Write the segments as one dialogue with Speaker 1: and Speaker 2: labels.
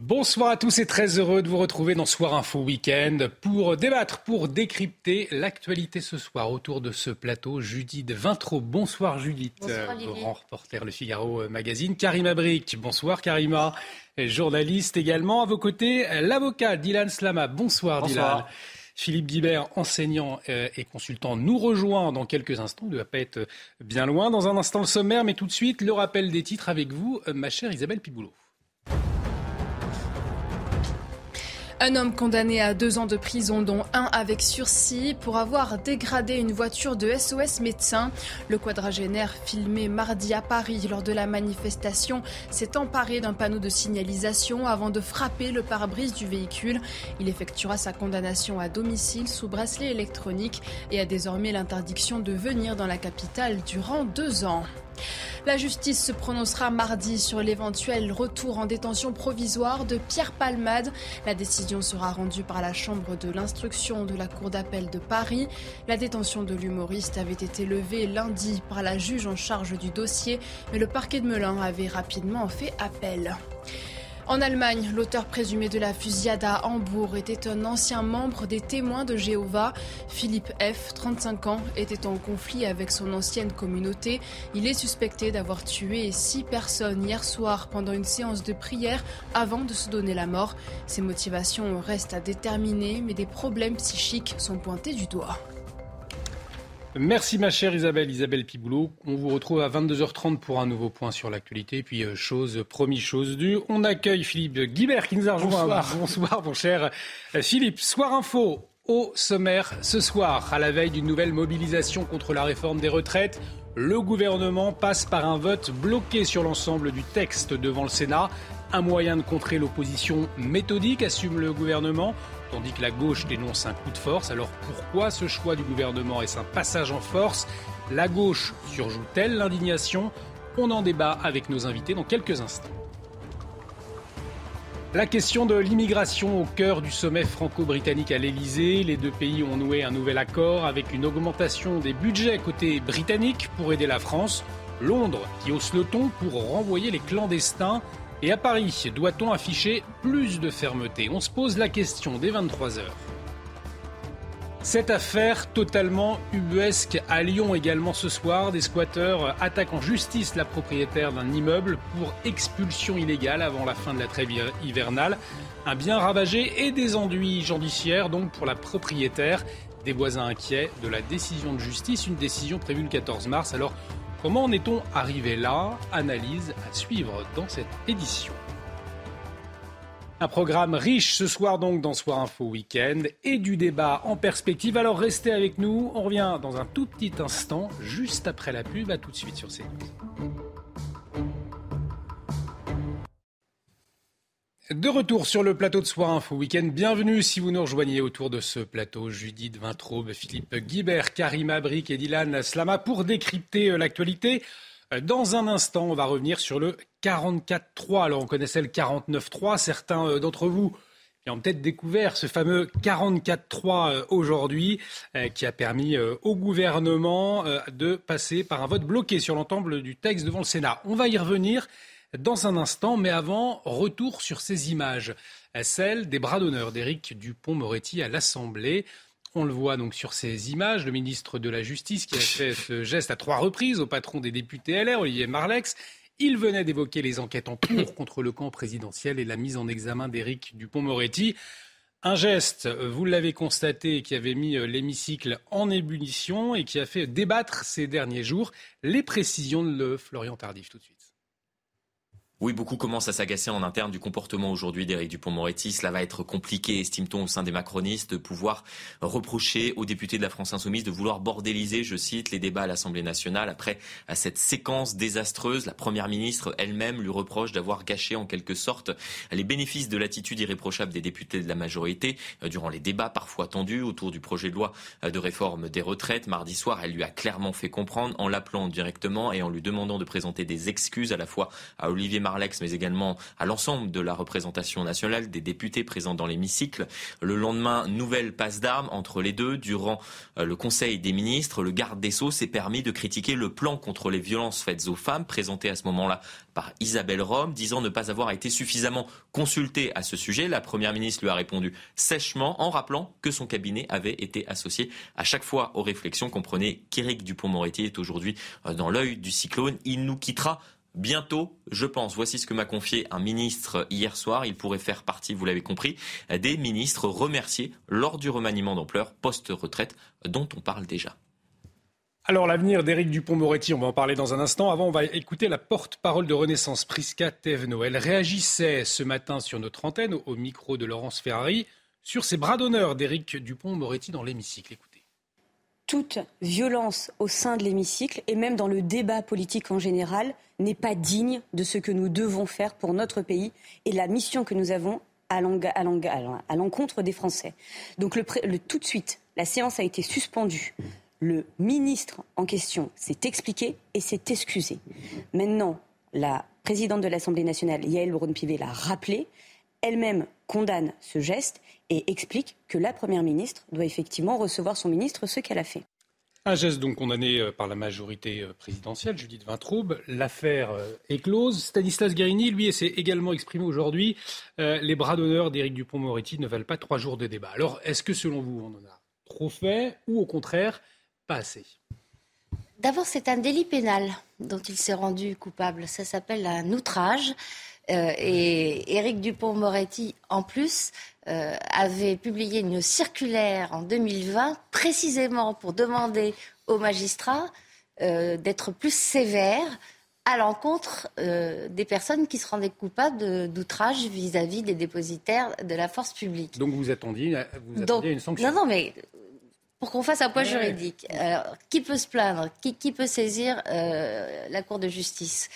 Speaker 1: Bonsoir à tous et très heureux de vous retrouver dans Soir Info Week-end pour débattre, pour décrypter l'actualité ce soir autour de ce plateau. Judith Vintraud, bonsoir Judith,
Speaker 2: Bonsoir, Olivier.
Speaker 1: grand reporter Le Figaro euh, Magazine. Karima Brick, bonsoir Karima, et journaliste également. À vos côtés, l'avocat Dylan Slama, bonsoir,
Speaker 3: Bonsoir.
Speaker 1: Dylan. Philippe Guibert, enseignant euh, et consultant, nous rejoint dans quelques instants. Il ne va pas être bien loin. Dans un instant, le sommaire, mais tout de suite, le rappel des titres avec vous, euh, ma chère Isabelle Piboulot.
Speaker 2: Un homme condamné à deux ans de prison, dont un avec sursis, pour avoir dégradé une voiture de SOS médecins. Le quadragénaire, filmé mardi à Paris lors de la manifestation, s'est emparé d'un panneau de signalisation avant de frapper le pare-brise du véhicule. Il effectuera sa condamnation à domicile sous bracelet électronique et a désormais l'interdiction de venir dans la capitale durant deux ans. La justice se prononcera mardi sur l'éventuel retour en détention provisoire de Pierre Palmade. La décision sera rendue par la Chambre de l'instruction de la Cour d'appel de Paris. La détention de l'humoriste avait été levée lundi par la juge en charge du dossier, mais le parquet de Melun avait rapidement fait appel. En Allemagne, l'auteur présumé de la fusillade à Hambourg était un ancien membre des témoins de Jéhovah. Philippe F., 35 ans, était en conflit avec son ancienne communauté. Il est suspecté d'avoir tué six personnes hier soir pendant une séance de prière avant de se donner la mort. Ses motivations restent à déterminer, mais des problèmes psychiques sont pointés du doigt.
Speaker 1: Merci ma chère Isabelle, Isabelle Piboulot. On vous retrouve à 22h30 pour un nouveau point sur l'actualité. Puis euh, chose promis, chose due. On accueille Philippe Guibert qui nous a rejoint.
Speaker 3: Bonsoir.
Speaker 1: Bonsoir mon cher euh, Philippe. Soir info au sommaire ce soir, à la veille d'une nouvelle mobilisation contre la réforme des retraites. Le gouvernement passe par un vote bloqué sur l'ensemble du texte devant le Sénat. Un moyen de contrer l'opposition méthodique, assume le gouvernement, tandis que la gauche dénonce un coup de force. Alors pourquoi ce choix du gouvernement? Est-ce un passage en force? La gauche surjoue-t-elle l'indignation? On en débat avec nos invités dans quelques instants. La question de l'immigration au cœur du sommet franco-britannique à l'Elysée. Les deux pays ont noué un nouvel accord avec une augmentation des budgets côté britannique pour aider la France. Londres qui hausse le ton pour renvoyer les clandestins. Et à Paris, doit-on afficher plus de fermeté? On se pose la question dès 23h. Cette affaire totalement ubuesque à Lyon également ce soir, des squatteurs attaquent en justice la propriétaire d'un immeuble pour expulsion illégale avant la fin de la trêve hivernale. Un bien ravagé et des enduits judiciaires donc pour la propriétaire. Des voisins inquiets de la décision de justice, une décision prévue le 14 mars. Alors comment en est-on arrivé là? Analyse à suivre dans cette édition. Un programme riche ce soir donc dans Soir Info Week-end et du débat en perspective. Alors restez avec nous, on revient dans un tout petit instant, juste après la pub, à tout de suite sur CNews. De retour sur le plateau de Soir Info Week-end, bienvenue si vous nous rejoignez autour de ce plateau. Judith Vintraube, Philippe Guibert, Karima Brick et Dylan Slama pour décrypter euh, l'actualité. Euh, Dans un instant, on va revenir sur le 44-3. Alors, on connaissait le 49-3. Certains euh, d'entre vous ont peut-être découvert ce fameux 44-3 euh, aujourd'hui, qui a permis au gouvernement de passer par un vote bloqué sur l'ensemble du texte devant le Sénat. On va y revenir dans un instant, mais avant, retour sur ces images, celles des bras d'honneur d'Éric Dupont-Moretti à l'Assemblée. On le voit donc sur ces images, le ministre de la Justice qui a fait ce geste à trois reprises au patron des députés LR, Olivier Marlex. Il venait d'évoquer les enquêtes en cours contre le camp présidentiel et la mise en examen d'Éric Dupont-Moretti. Un geste, vous l'avez constaté, qui avait mis l'hémicycle en ébullition et qui a fait débattre ces derniers jours. Les précisions de Florian Tardif tout de suite.
Speaker 3: Oui, beaucoup commencent à s'agacer en interne du comportement aujourd'hui d'Éric Dupont-Moretti. Cela va être compliqué, estime-t-on, au sein des macronistes, de pouvoir reprocher aux députés de la France insoumise de vouloir bordéliser, je cite, les débats à l'Assemblée nationale. Après cette séquence désastreuse, la Première ministre elle-même lui reproche d'avoir gâché en quelque sorte les bénéfices de l'attitude irréprochable des députés de la majorité euh, durant les débats parfois tendus autour du projet de loi euh, de réforme des retraites. Mardi soir, elle lui a clairement fait comprendre en l'appelant directement et en lui demandant de présenter des excuses à la fois à Olivier Mais également à l'ensemble de la représentation nationale, des députés présents dans l'hémicycle. Le lendemain, nouvelle passe d'armes entre les deux. Durant euh, le Conseil des ministres, le garde des Sceaux s'est permis de critiquer le plan contre les violences faites aux femmes, présenté à ce moment-là par Isabelle Rome, disant ne pas avoir été suffisamment consultée à ce sujet. La Première ministre lui a répondu sèchement en rappelant que son cabinet avait été associé à chaque fois aux réflexions. Comprenez qu'Éric Dupont-Moretti est aujourd'hui euh, dans l'œil du cyclone. Il nous quittera bientôt, je pense. Voici ce que m'a confié un ministre hier soir. Il pourrait faire partie, vous l'avez compris, des ministres remerciés lors du remaniement d'ampleur post-retraite dont on parle déjà.
Speaker 1: Alors l'avenir d'Éric Dupont-Moretti, on va en parler dans un instant. Avant, on va écouter la porte-parole de Renaissance, Prisca Thévenot. Elle réagissait ce matin sur notre antenne, au micro de Laurence Ferrari, sur ces bras d'honneur d'Éric Dupont-Moretti dans l'hémicycle
Speaker 4: toute violence au sein de l'hémicycle et même dans le débat politique en général n'est pas digne de ce que nous devons faire pour notre pays et la mission que nous avons à l'encontre des Français. Donc tout de suite, la séance a été suspendue. Le ministre en question s'est expliqué et s'est excusé. Maintenant, la présidente de l'Assemblée nationale, Yael Braun-Pivet, l'a rappelé. Elle-même condamne ce geste et explique que la Première ministre doit effectivement recevoir son ministre, ce qu'elle a fait.
Speaker 1: Un geste donc condamné euh, par la majorité euh, présidentielle, Judith Vintraube. L'affaire euh, est close. Stanislas Guérini, lui, s'est également exprimé aujourd'hui. les bras d'honneur d'Éric Dupont-Moretti ne valent pas trois jours de débat. Alors, est-ce que selon vous, on en a trop fait ou au contraire, pas assez?
Speaker 5: D'abord, c'est un délit pénal dont il s'est rendu coupable. Ça s'appelle un outrage. Euh, et Éric Dupont-Moretti, en plus, euh, avait publié une circulaire en 2020 précisément pour demander aux magistrats euh, d'être plus sévères à l'encontre des personnes qui se rendaient coupables d'outrage vis-à-vis des dépositaires de la force publique.
Speaker 1: Donc vous attendiez, vous attendiez une sanction?
Speaker 5: Non, non, mais pour qu'on fasse un point juridique, qui peut se plaindre? Qui, qui peut saisir la Cour de justice?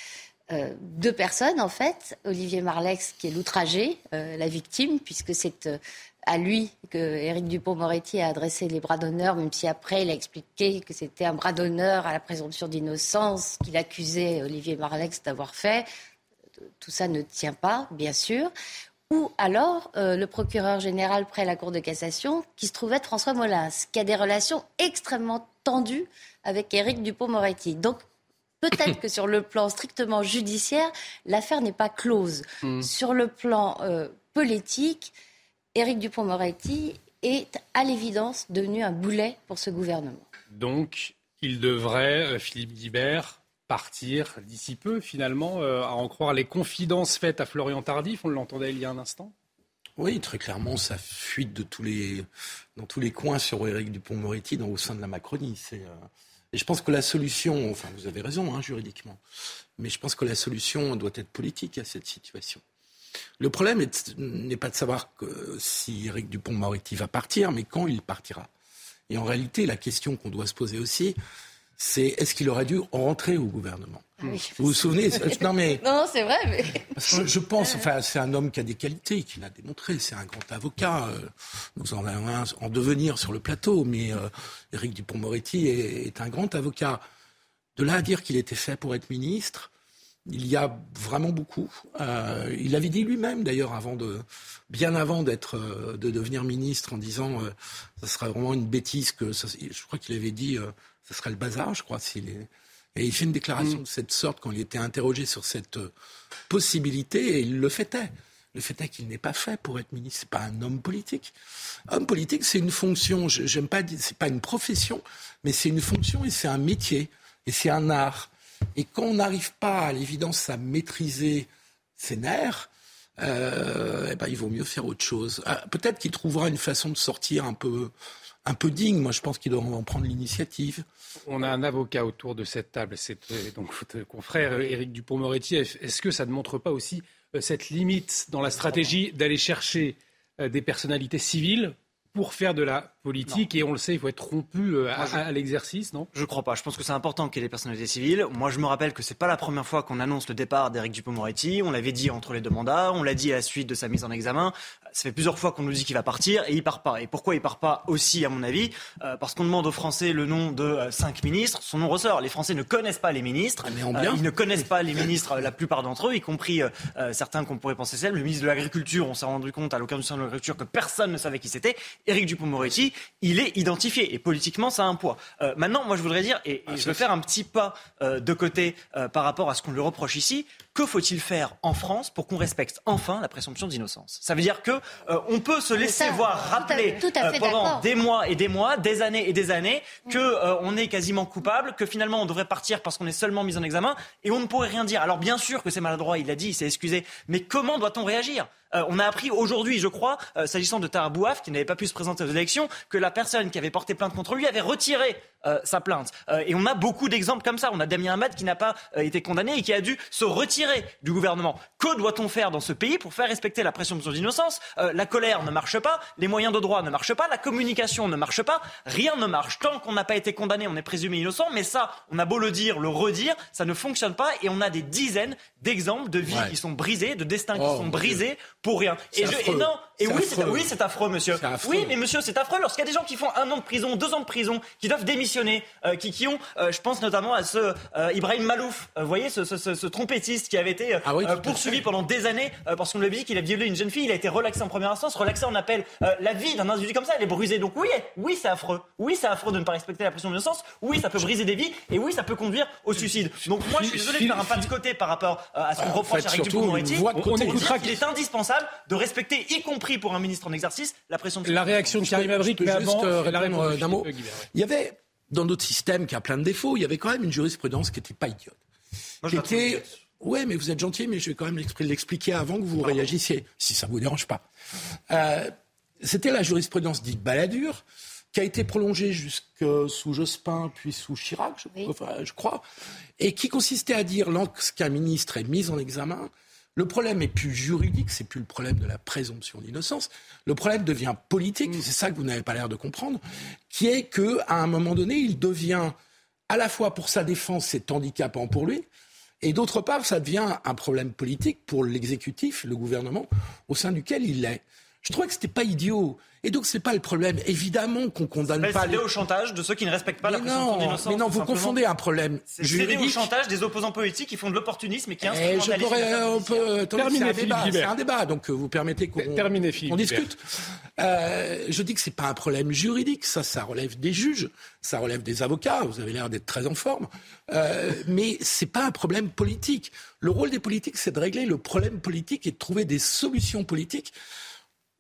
Speaker 5: Euh, deux personnes, en fait. Olivier Marlex, qui est l'outragé, euh, la victime, puisque c'est euh, à lui que Éric Dupont-Moretti a adressé les bras d'honneur, même si après il a expliqué que c'était un bras d'honneur à la présomption d'innocence qu'il accusait Olivier Marlex d'avoir fait. Tout ça ne tient pas, bien sûr. Ou alors le procureur général près la Cour de cassation, qui se trouvait être François Molins, qui a des relations extrêmement tendues avec Éric Dupont-Moretti. Donc Peut-être que sur le plan strictement judiciaire, l'affaire n'est pas close. Hmm. Sur le plan euh, politique, Éric Dupont-Moretti est à l'évidence devenu un boulet pour ce gouvernement.
Speaker 1: Donc, il devrait, euh, Philippe Guibert, partir d'ici peu, finalement, euh, à en croire les confidences faites à Florian Tardif. On l'entendait il y a un instant.
Speaker 6: Oui, très clairement, ça fuite de tous les, dans tous les coins sur Éric Dupont-Moretti au sein de la Macronie. C'est. Et je pense que la solution, enfin vous avez raison hein, juridiquement, mais je pense que la solution doit être politique à cette situation. Le problème n'est pas de savoir si Eric Dupont-Moretti va partir, mais quand il partira. Et en réalité, la question qu'on doit se poser aussi, c'est est-ce qu'il aurait dû rentrer au gouvernement ah Vous vous souvenez
Speaker 5: Non, mais. Non, c'est vrai, mais.
Speaker 6: je pense, enfin, c'est un homme qui a des qualités, qui l'a démontré. C'est un grand avocat. Euh, nous en avons un en devenir sur le plateau, mais euh, Éric Dupont-Moretti est, un grand avocat. De là à dire qu'il était fait pour être ministre, il y a vraiment beaucoup. Euh, il avait dit lui-même, d'ailleurs, avant de, bien avant d'être, de devenir ministre, en disant, ça serait vraiment une bêtise que, je crois qu'il avait dit, ce serait le bazar, je crois, s'il est. Et il fait une déclaration mm. de cette sorte quand il était interrogé sur cette euh, possibilité, et il le fêtait. Le fait est qu'il n'est pas fait pour être ministre. C'est pas un homme politique. Homme politique, c'est une fonction. J'aime pas dire, c'est pas une profession, mais c'est une fonction et c'est un métier et c'est un art. Et quand on n'arrive pas, à l'évidence, à maîtriser ses nerfs, euh, eh ben, il vaut mieux faire autre chose. Ah, peut-être qu'il trouvera une façon de sortir un peu un peu digne. Moi, je pense qu'il doit en prendre l'initiative.
Speaker 1: On a un avocat autour de cette table, c'est donc votre confrère Éric Dupont-Moretti. Est-ce que ça ne montre pas aussi cette limite dans la stratégie d'aller chercher des personnalités civiles pour faire de la politique? Et on le sait, il faut être rompu euh, à, l'exercice, non?
Speaker 7: Je crois pas. Je pense que c'est important qu'il y ait des personnalités civiles. Moi, je me rappelle que c'est pas la première fois qu'on annonce le départ d'Éric Dupond-Moretti. On l'avait dit entre les deux mandats, on l'a dit à la suite de sa mise en examen. Ça fait plusieurs fois qu'on nous dit qu'il va partir et il part pas. Et pourquoi il part pas aussi, à mon avis? Euh, Parce qu'on demande aux Français le nom de euh, cinq ministres. Son nom ressort. Les Français ne connaissent pas les ministres.
Speaker 6: Ah,
Speaker 7: ils ne connaissent pas les ministres, la plupart d'entre eux, y compris certains qu'on pourrait penser celles. Le ministre de l'Agriculture, on s'est rendu compte à l'occasion de l'Agriculture que personne ne savait qui c'était. Éric Dupond-Moretti, il est identifié et politiquement ça a un poids. Euh, maintenant, moi je voudrais dire, et, ah, je veux faire un petit pas euh, de côté euh, par rapport à ce qu'on lui reproche ici, que faut-il faire en France pour qu'on respecte enfin la présomption d'innocence? Ça veut dire que on peut se laisser voir rappeler pendant des mois et des mois, des années et des années, que on est quasiment coupable, que finalement on devrait partir parce qu'on est seulement mis en examen et on ne pourrait rien dire. Alors bien sûr que c'est maladroit, il l'a dit, il s'est excusé, mais comment doit-on réagir? Euh, on a appris aujourd'hui, je crois, euh, s'agissant de Tahar Bouaf, qui n'avait pas pu se présenter aux élections, que la personne qui avait porté plainte contre lui avait retiré euh, sa plainte. et on a beaucoup d'exemples comme ça. On a Damien Hamad qui n'a pas été condamné et qui a dû se retirer du gouvernement. Que doit-on faire dans ce pays pour faire respecter la présomption d'innocence? La colère ne marche pas, les moyens de droit ne marchent pas, la communication ne marche pas, rien ne marche. Tant qu'on n'a pas été condamné, on est présumé innocent, mais ça, on a beau le dire, le redire, ça ne fonctionne pas et on a des dizaines d'exemples de vies qui sont brisées, de destins qui oh, sont brisés pour rien.
Speaker 6: Et, je,
Speaker 7: et, non, et oui, c'est oui, affreux, monsieur. Oui, mais monsieur, c'est affreux lorsqu'il y a des gens qui font un an de prison, deux ans de prison, qui doivent démissionner, euh, qui, qui ont, euh, je pense notamment à ce euh, Ibrahim Malouf, vous voyez, ce, ce, ce, trompettiste qui avait été ah poursuivi pendant des années parce qu'on lui avait dit qu'il a violé une jeune fille. Il a été relaxé en première instance, relaxé en appel. la vie d'un individu comme ça, elle est brisée. Donc oui, oui, c'est affreux. Oui, c'est affreux de ne pas respecter la pression de l'innocence. Oui, ça peut briser des vies. Et oui, ça peut conduire au suicide. Donc moi, je suis désolé de faire un pas de côté par rapport à ce qu'on reproche à Eric Dupond-Moretti. On écoutera qu'il est indispensable de respecter, y compris pour un ministre en exercice, la pression.
Speaker 1: La réaction de Karim Abrik, mais avant,
Speaker 6: euh, la réponse d'un mot. Il y avait dans notre système qui a plein de défauts, il y avait quand même une jurisprudence qui n'était pas idiote.
Speaker 7: Moi, je qui était...
Speaker 6: Ouais, mais vous êtes gentil, mais je vais quand même l'expliquer avant que vous réagissiez, si ça vous dérange pas. Euh, c'était la jurisprudence dite Balladur, qui a été prolongée jusque sous Jospin, puis sous Chirac, je, je crois, et qui consistait à dire lorsqu'un ministre est mis en examen, le problème est plus juridique, c'est plus le problème de la présomption d'innocence. Le problème devient politique, mm. c'est ça que vous n'avez pas l'air de comprendre, qui est que à un moment donné, il devient à la fois pour sa défense, c'est handicapant pour lui, et d'autre part, ça devient un problème politique pour l'exécutif, le gouvernement, au sein duquel il est. Je trouvais que c'était pas idiot. Et donc, c'est pas le problème. Évidemment qu'on condamne pas.
Speaker 7: les... au chantage de ceux qui ne respectent pas la présomption d'innocence.
Speaker 6: Mais non, vous confondez un problème
Speaker 7: juridique. C'est au chantage des opposants politiques qui font de l'opportunisme et qui eh, instrumentalisent.
Speaker 1: Terminer,
Speaker 6: c'est un, débat, donc euh, vous permettez qu'on discute. Euh, je dis que c'est pas un problème juridique. Ça, ça relève des juges, ça relève des avocats. Vous avez l'air d'être très en forme, euh, mais c'est pas un problème politique. Le rôle des politiques, c'est de régler le problème politique et de trouver des solutions politiques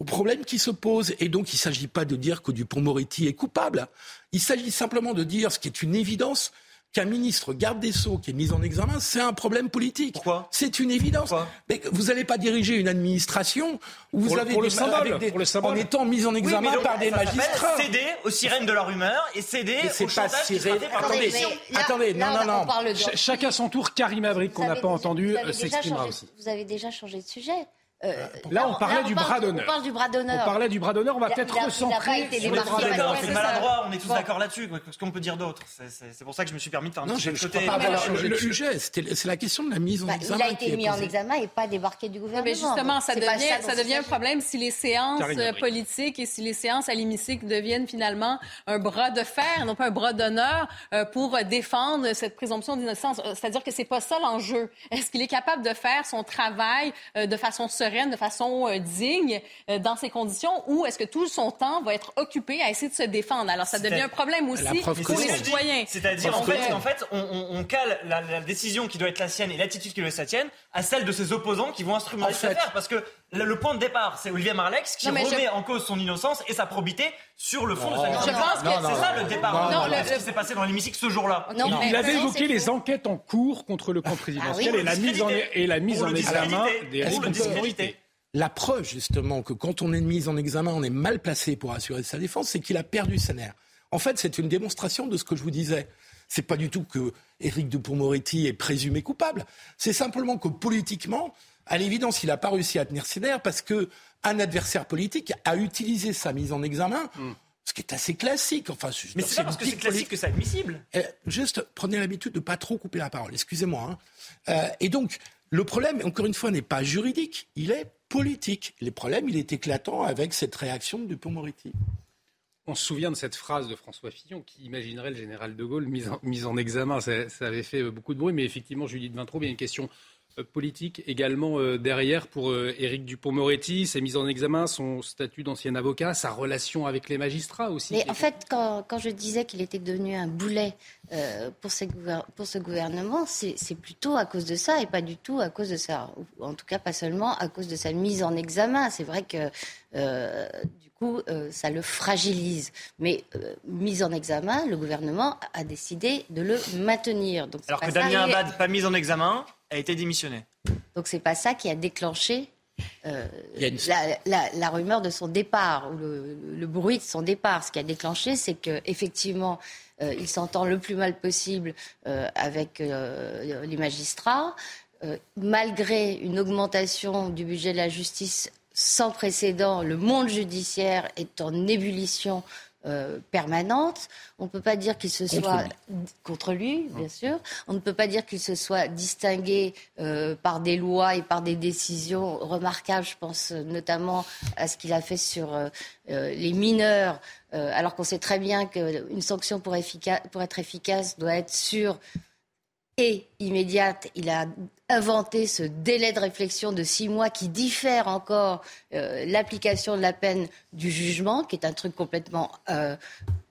Speaker 6: au problème qui se pose. Et donc, il ne s'agit pas de dire que Dupont-Moretti est coupable. Il s'agit simplement de dire ce qui est une évidence qu'un ministre garde des Sceaux qui est mis en examen, c'est un problème politique.
Speaker 7: Pourquoi
Speaker 6: C'est une évidence. Mais vous n'allez pas diriger une administration où vous avez
Speaker 1: pour
Speaker 6: des,
Speaker 1: le symbole,
Speaker 6: des,
Speaker 1: pour le symbole.
Speaker 6: en étant mis en examen par des magistrats.
Speaker 7: Céder aux sirènes de la rumeur et céder
Speaker 6: aux pas sirènes. Attendez, attendez, non, non, non.
Speaker 1: Chacun son tour. Karim Abrik, qu'on n'a pas entendu, s'exprimera aussi.
Speaker 5: Vous avez déjà changé de sujet.
Speaker 1: Euh, là, on parlait du bras d'honneur.
Speaker 5: On parle du bras d'honneur.
Speaker 1: On parlait du bras d'honneur. On va peut-être recentrer
Speaker 7: sur le bras d'honneur. C'est maladroit. On est tous d'accord là-dessus. Qu'est-ce qu'on peut dire d'autre C'est pour ça que je me suis permis de faire un
Speaker 6: non,
Speaker 7: petit
Speaker 6: je ne pas avoir changé le sujet. C'est la question de la mise en bah, examen.
Speaker 5: Il a été mis en examen et pas débarqué du gouvernement.
Speaker 2: Mais justement, ça devient, ça devient un problème si les séances politiques et si les séances à l'hémicycle deviennent finalement un bras de fer, non pas un bras d'honneur, euh, pour défendre cette présomption d'innocence. Euh, c'est-à-dire que c'est pas ça l'enjeu. Est-ce qu'il est capable de faire son travail de façon sereine, de façon digne euh, dans ces conditions ou est-ce que tout son temps va être occupé à essayer de se défendre? Alors, ça devient un problème aussi pour les citoyens.
Speaker 7: C'est-à-dire, en fait, en fait on, cale la, décision qui doit être la sienne et l'attitude qui doit être la sienne à celle de ses opposants qui vont instrumentaliser l'affaire. Parce que le, point de départ, c'est Olivier Marlex qui remet en cause son innocence et sa probité sur le fond de sa
Speaker 5: innocence. Je pense que
Speaker 7: c'est ça le départ. ce qui s'est passé dans l'hémicycle ce jour-là.
Speaker 1: Il, avait évoqué les enquêtes en cours contre le camp ah présidentiel et la mise en, et la mise en examen des responsabilités.
Speaker 6: la preuve justement que quand on est mis en examen, on est mal placé pour assurer sa défense, c'est qu'il a perdu sa nerf. En fait, c'est une démonstration de ce que je vous disais. C'est pas du tout que Éric Dupond-Moretti est présumé coupable. C'est simplement que politiquement, à l'évidence, il n'a pas réussi à tenir ses nerfs parce que un adversaire politique a utilisé sa mise en examen. Hmm. Ce qui est assez classique. Enfin,
Speaker 7: mais c'est pas parce que c'est classique que c'est admissible.
Speaker 6: Euh, juste, prenez l'habitude de pas trop couper la parole. Excusez-moi. Hein. Euh, et donc, le problème, encore une fois, n'est pas juridique. Il est politique. Le problème, il est éclatant avec cette réaction de Dupond-Moretti.
Speaker 1: On se souvient de cette phrase de François Fillon qui imaginerait le général de Gaulle mis en, en examen. Ça, ça, avait fait beaucoup de bruit, mais effectivement, Judith Vintraud, il y a une question euh, politique également euh, derrière pour euh, Éric Dupont-Moretti, sa mise en examen, son statut d'ancien avocat, sa relation avec les magistrats aussi.
Speaker 5: Mais en fait, quand, je disais qu'il était devenu un boulet pour, pour, ce gouvernement, c'est plutôt à cause de ça et pas du tout à cause de ça. En tout cas, pas seulement à cause de sa mise en examen. C'est vrai que du coup, ça le fragilise. Mais mise en examen, le gouvernement a décidé de le maintenir.
Speaker 7: Donc, Alors que Damien Abad, pas mise en examen a été démissionné.
Speaker 5: Donc c'est pas ça qui a déclenché euh, la, rumeur de son départ ou le, bruit de son départ. Ce qui a déclenché, c'est qu'effectivement, euh, il s'entend le plus mal possible euh, avec les magistrats. malgré une augmentation du budget de la justice sans précédent, le monde judiciaire est en ébullition euh, permanente. On ne peut pas dire qu'il se soit contre lui, bien sûr. On ne peut pas dire qu'il se soit distingué euh, par des lois et par des décisions remarquables. Je pense notamment à ce qu'il a fait sur euh, les mineurs, alors qu'on sait très bien qu'une sanction pour, pour être efficace doit être sur et immédiate. Il a inventé ce délai de réflexion de six mois qui diffère encore euh, l'application de la peine du jugement, qui est un truc complètement, euh,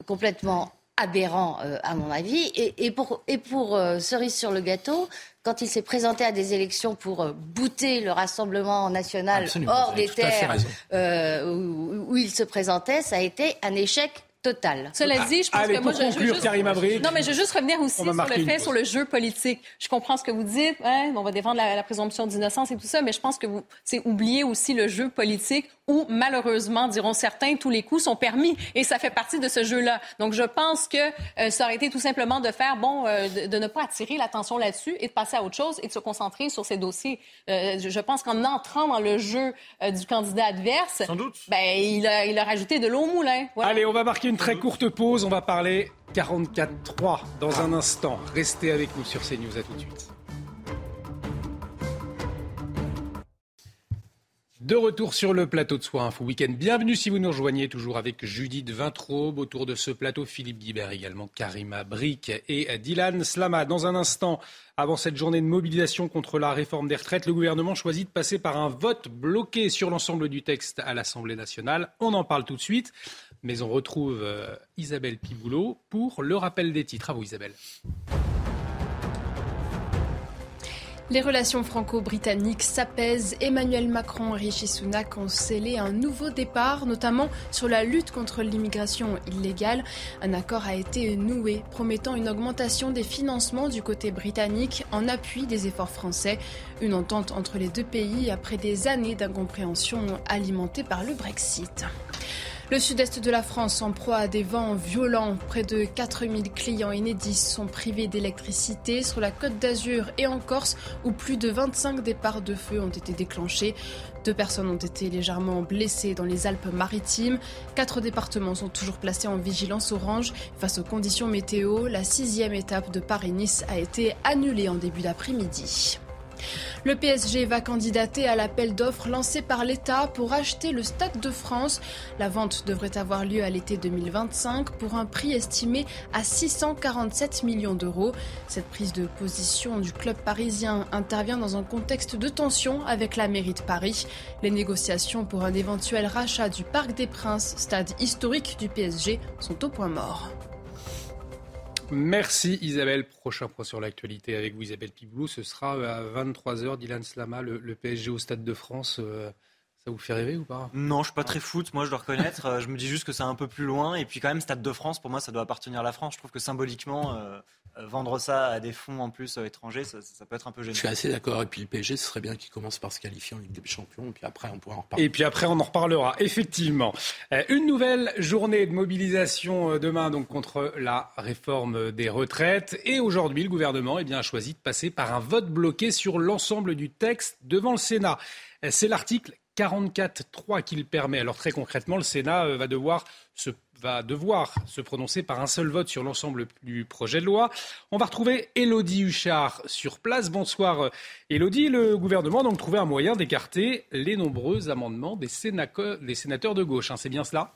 Speaker 5: complètement aberrant euh, à mon avis. Et, pour, et pour cerise sur le gâteau, quand il s'est présenté à des élections pour bouter le Rassemblement national hors des terres où, il se présentait, ça a été un échec Total.
Speaker 8: Cela dit, je pense que moi,
Speaker 1: je, je, juste...
Speaker 8: non, mais je veux juste revenir aussi sur le fait, sur le jeu politique. Je comprends ce que vous dites. Hein, on va défendre la, présomption d'innocence et tout ça, mais je pense que vous, c'est oublier aussi le jeu politique où, malheureusement, diront certains, tous les coups sont permis. Et ça fait partie de ce jeu-là. Donc, je pense que euh, ça aurait été tout simplement de faire, bon, euh, de, ne pas attirer l'attention là-dessus et de passer à autre chose et de se concentrer sur ces dossiers. Euh, je pense qu'en entrant dans le jeu du candidat adverse,
Speaker 7: Sans doute.
Speaker 8: Ben, il, a, il a rajouté de l'eau au moulin.
Speaker 1: Allez, on va marquer une très courte pause. On va parler 44-3 dans un instant. Restez avec nous sur CNews. À tout de suite. De retour sur le plateau de Soir Info Week-end. Bienvenue si vous nous rejoignez, toujours avec Judith Vintraube. Autour de ce plateau, Philippe Guibert également, Karima Brick et Dylan Slama. Dans un instant, avant cette journée de mobilisation contre la réforme des retraites, le gouvernement choisit de passer par un vote bloqué sur l'ensemble du texte à l'Assemblée nationale. On en parle tout de suite. Mais on retrouve euh, Isabelle Piboulot pour le rappel des titres. À vous Isabelle.
Speaker 2: Les relations franco-britanniques s'apaisent. Emmanuel Macron et Rishi Sunak ont scellé un nouveau départ, notamment sur la lutte contre l'immigration illégale. Un accord a été noué, promettant une augmentation des financements du côté britannique en appui des efforts français. Une entente entre les deux pays après des années d'incompréhension alimentée par le Brexit. Le sud-est de la France en proie à des vents violents. Près de 4000 clients inédits sont privés d'électricité sur la côte d'Azur et en Corse où plus de 25 départs de feu ont été déclenchés. Deux personnes ont été légèrement blessées dans les Alpes-Maritimes. Quatre départements sont toujours placés en vigilance orange. Face aux conditions météo, la sixième étape de Paris-Nice a été annulée en début d'après-midi. Le PSG va candidater à l'appel d'offres lancé par l'État pour acheter le Stade de France. La vente devrait avoir lieu à l'été 2025 pour un prix estimé à 647 millions d'euros. Cette prise de position du club parisien intervient dans un contexte de tension avec la mairie de Paris. Les négociations pour un éventuel rachat du Parc des Princes, stade historique du PSG, sont au point mort.
Speaker 1: Merci Isabelle. Prochain point sur l'actualité avec vous Isabelle Piboulou. Ce sera à 23h. Dylan Slama, le, PSG au Stade de France. Euh, Ça vous fait rêver ou pas?
Speaker 7: Non, je suis pas très foot, moi je dois reconnaître. Euh, je me dis juste que c'est un peu plus loin. Et puis quand même, Stade de France, pour moi, ça doit appartenir à la France. Je trouve que symboliquement, euh, vendre ça à des fonds en plus étrangers, ça, peut être un peu gênant.
Speaker 6: Je suis assez d'accord. Et puis le PSG, ce serait bien qu'il commence par se qualifier en Ligue des Champions. Et puis après, on pourra en reparler.
Speaker 1: Et puis après, on en reparlera, effectivement. Une nouvelle journée de mobilisation demain donc contre la réforme des retraites. Et aujourd'hui, le gouvernement eh bien, a choisi de passer par un vote bloqué sur l'ensemble du texte devant le Sénat. C'est l'article 44.3 qui le permet. Alors très concrètement, le Sénat euh, va devoir se va devoir se prononcer par un seul vote sur l'ensemble du projet de loi. On va retrouver Elodie Huchard sur place. Bonsoir Elodie. Le gouvernement a donc trouvé un moyen d'écarter les nombreux amendements des, sénateurs de gauche. Hein. C'est bien cela?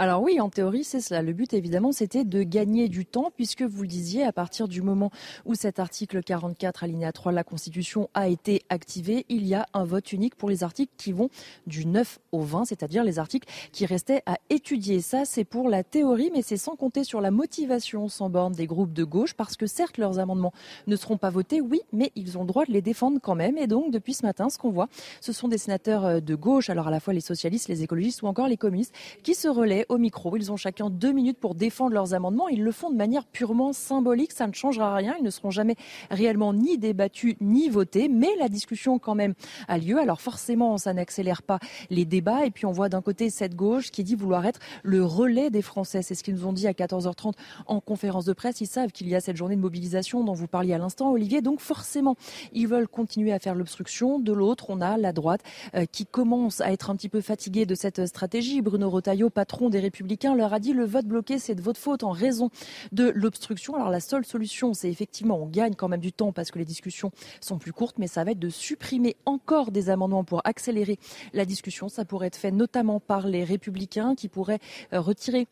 Speaker 9: Alors oui, en théorie, c'est cela. Le but, évidemment, c'était de gagner du temps, puisque vous le disiez, à partir du moment où cet article 44, alinéa 3 de la Constitution a été activé, il y a un vote unique pour les articles qui vont du 9 au 20, c'est-à-dire les articles qui restaient à étudier. Ça, c'est pour la théorie, mais c'est sans compter sur la motivation sans borne des groupes de gauche, parce que certes, leurs amendements ne seront pas votés, oui, mais ils ont le droit de les défendre quand même. Et donc, depuis ce matin, ce qu'on voit, ce sont des sénateurs euh, de gauche, alors à la fois les socialistes, les écologistes ou encore les communistes, qui se relaient au micro. Ils ont chacun deux minutes pour défendre leurs amendements. Ils le font de manière purement symbolique. Ça ne changera rien. Ils ne seront jamais réellement ni débattus ni votés. Mais la discussion quand même a lieu. Alors forcément, ça n'accélère pas les débats. Et puis on voit d'un côté cette gauche qui dit vouloir être le relais des Français. C'est ce qu'ils nous ont dit à 14h30 en conférence de presse. Ils savent qu'il y a cette journée de mobilisation dont vous parliez à l'instant, Olivier. Donc forcément, ils veulent continuer à faire l'obstruction. De l'autre, on a la droite euh, qui commence à être un petit peu fatiguée de cette stratégie. Bruno Retailleau, patron des républicain leur a dit le vote bloqué, c'est de votre faute en raison de l'obstruction. Alors la seule solution, c'est effectivement, on gagne quand même du temps parce que les discussions sont plus courtes, mais ça va être de supprimer encore des amendements pour accélérer la discussion. Ça pourrait être fait notamment par les républicains qui pourraient euh, retirer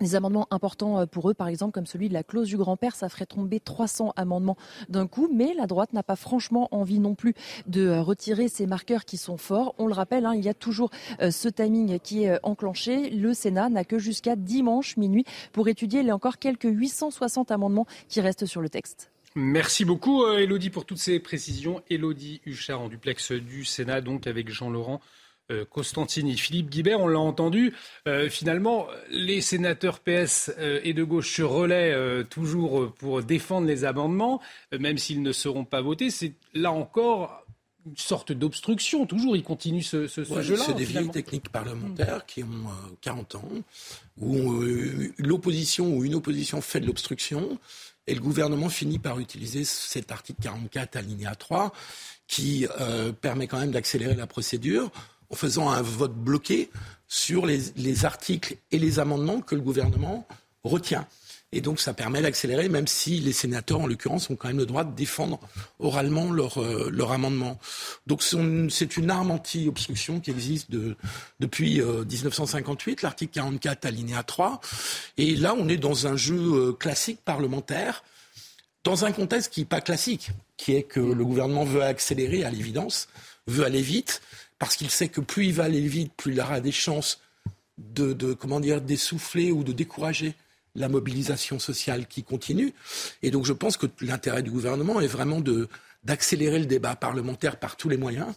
Speaker 9: des amendements importants euh, pour eux, par exemple, comme celui de la clause du grand-père, ça ferait tomber 300 amendements d'un coup, mais la droite n'a pas franchement envie non plus de euh, retirer ces marqueurs qui sont forts. On le rappelle, hein, il y a toujours euh, ce timing qui est enclenché. Le Sénat n'a que jusqu'à dimanche minuit pour étudier les encore quelques 860 amendements qui restent sur le texte.
Speaker 1: Merci beaucoup, Elodie, pour toutes ces précisions. Elodie Huchard en duplex du Sénat, donc avec Jean-Laurent euh, Costantini. Philippe Guibert, on l'a entendu, euh, finalement, les sénateurs PS euh, et de gauche se relaient toujours pour défendre les amendements, même s'ils ne seront pas votés. C'est là encore une sorte d'obstruction. Toujours, ils continuent ce, jeu-là.
Speaker 6: C'est des vieilles techniques parlementaires qui ont 40 ans, où l'opposition ou une opposition fait de l'obstruction, et le gouvernement finit par utiliser cet article 44 alinéa 3 qui permet quand même d'accélérer la procédure en faisant un vote bloqué sur les, articles et les amendements que le gouvernement retient. Et donc ça permet d'accélérer, même si les sénateurs, en l'occurrence, ont quand même le droit de défendre oralement leur, euh, amendement. Donc c'est une arme anti-obstruction qui existe de, depuis 1958, euh, l'article 44 alinéa 3. Et là, on est dans un jeu euh, classique parlementaire, dans un contexte qui n'est pas classique, qui est que le gouvernement veut accélérer, à l'évidence, veut aller vite, parce qu'il sait que plus il va aller vite, plus il aura des chances de, d'essouffler ou de décourager la mobilisation sociale qui continue. Et donc je pense que l'intérêt du gouvernement est vraiment d'accélérer le débat parlementaire par tous les moyens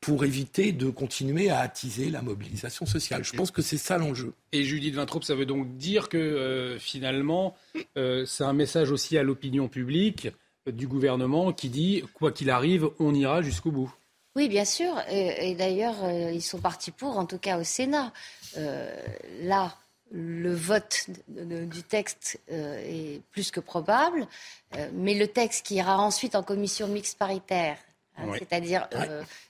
Speaker 6: pour éviter de continuer à attiser la mobilisation sociale. Je pense que c'est ça l'enjeu.
Speaker 1: Et Judith Vintraub, ça veut donc dire que euh, finalement, euh, c'est un message aussi à l'opinion publique euh, du gouvernement qui dit, quoi qu'il arrive, on ira jusqu'au bout.
Speaker 5: Oui, bien sûr. Et, d'ailleurs, euh, ils sont partis pour, en tout cas au Sénat. Euh, là, le vote du texte euh, est plus que probable, mais le texte qui ira ensuite en commission mixte paritaire, hein, c'est-à-dire